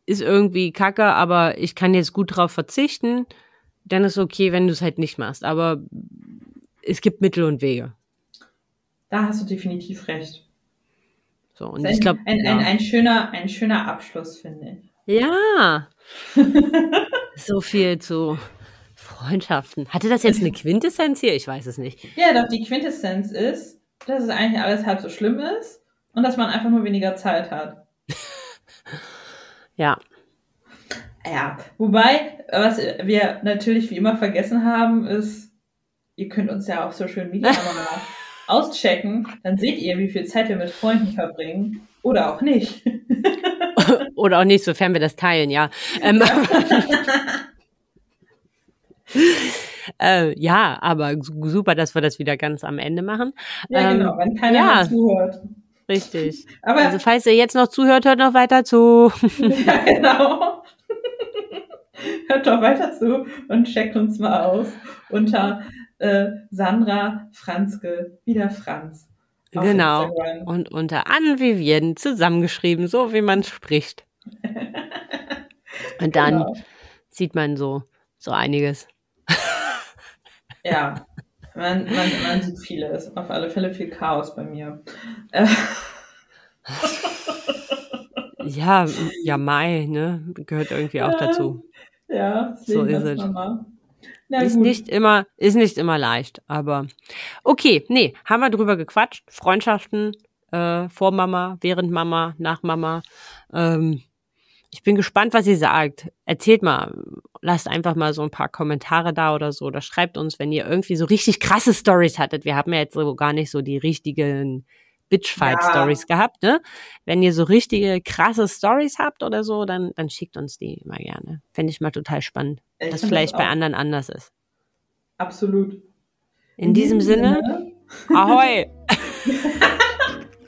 ist irgendwie kacke, aber ich kann jetzt gut drauf verzichten, dann ist okay, wenn du es halt nicht machst. Aber es gibt Mittel und Wege. Da hast du definitiv recht. So, und ich glaube. Ein, ja. ein, ein, schöner, ein schöner Abschluss, finde ich. Ja. [LAUGHS] so viel zu Freundschaften. Hatte das jetzt eine Quintessenz hier? Ich weiß es nicht. Ja, doch, die Quintessenz ist, dass es eigentlich alles halb so schlimm ist und dass man einfach nur weniger Zeit hat. ja. Ja, wobei, was wir natürlich wie immer vergessen haben, ist, ihr könnt uns ja auf Social Media [LAUGHS] mal auschecken, dann seht ihr, wie viel Zeit wir mit Freunden verbringen. Oder auch nicht. [LAUGHS] Oder auch nicht, sofern wir das teilen, ja. Ähm, [LAUGHS] äh, ja, aber super, dass wir das wieder ganz am Ende machen. Ja, genau, wenn keiner ja. zuhört. Richtig. Aber also falls ihr jetzt noch zuhört, hört noch weiter zu. [LAUGHS] ja, genau. hört doch weiter zu und checkt uns mal aus unter äh, Sandra Franzke, wieder Franz. Genau. Instagram. Und unter Anne Vivien zusammengeschrieben, so wie man spricht. [LAUGHS] und dann genau. sieht man so, so einiges. ja, man, man, man sieht vieles. Auf alle Fälle viel Chaos bei mir. Äh. [LAUGHS] Ja, ja, Mai, ne? Gehört irgendwie auch Ja. dazu. Ja, So ist es. Ist gut. nicht immer, ist nicht immer leicht, aber okay, nee, haben wir drüber gequatscht. Freundschaften äh, vor Mama, während Mama, nach Mama. Ähm, ich bin gespannt, was ihr sagt. Erzählt mal, lasst einfach mal so ein paar Kommentare da oder so. Oder schreibt uns, wenn ihr irgendwie so richtig krasse Stories hattet. Wir haben ja jetzt so gar nicht so die richtigen Bitchfight-Stories gehabt, ne? Wenn ihr so richtige krasse Stories habt oder so, dann, dann schickt uns die mal gerne. Fände ich mal total spannend, Ich dass vielleicht das bei anderen anders ist. Absolut. In, diesem Sinne, ahoi, [LAUGHS]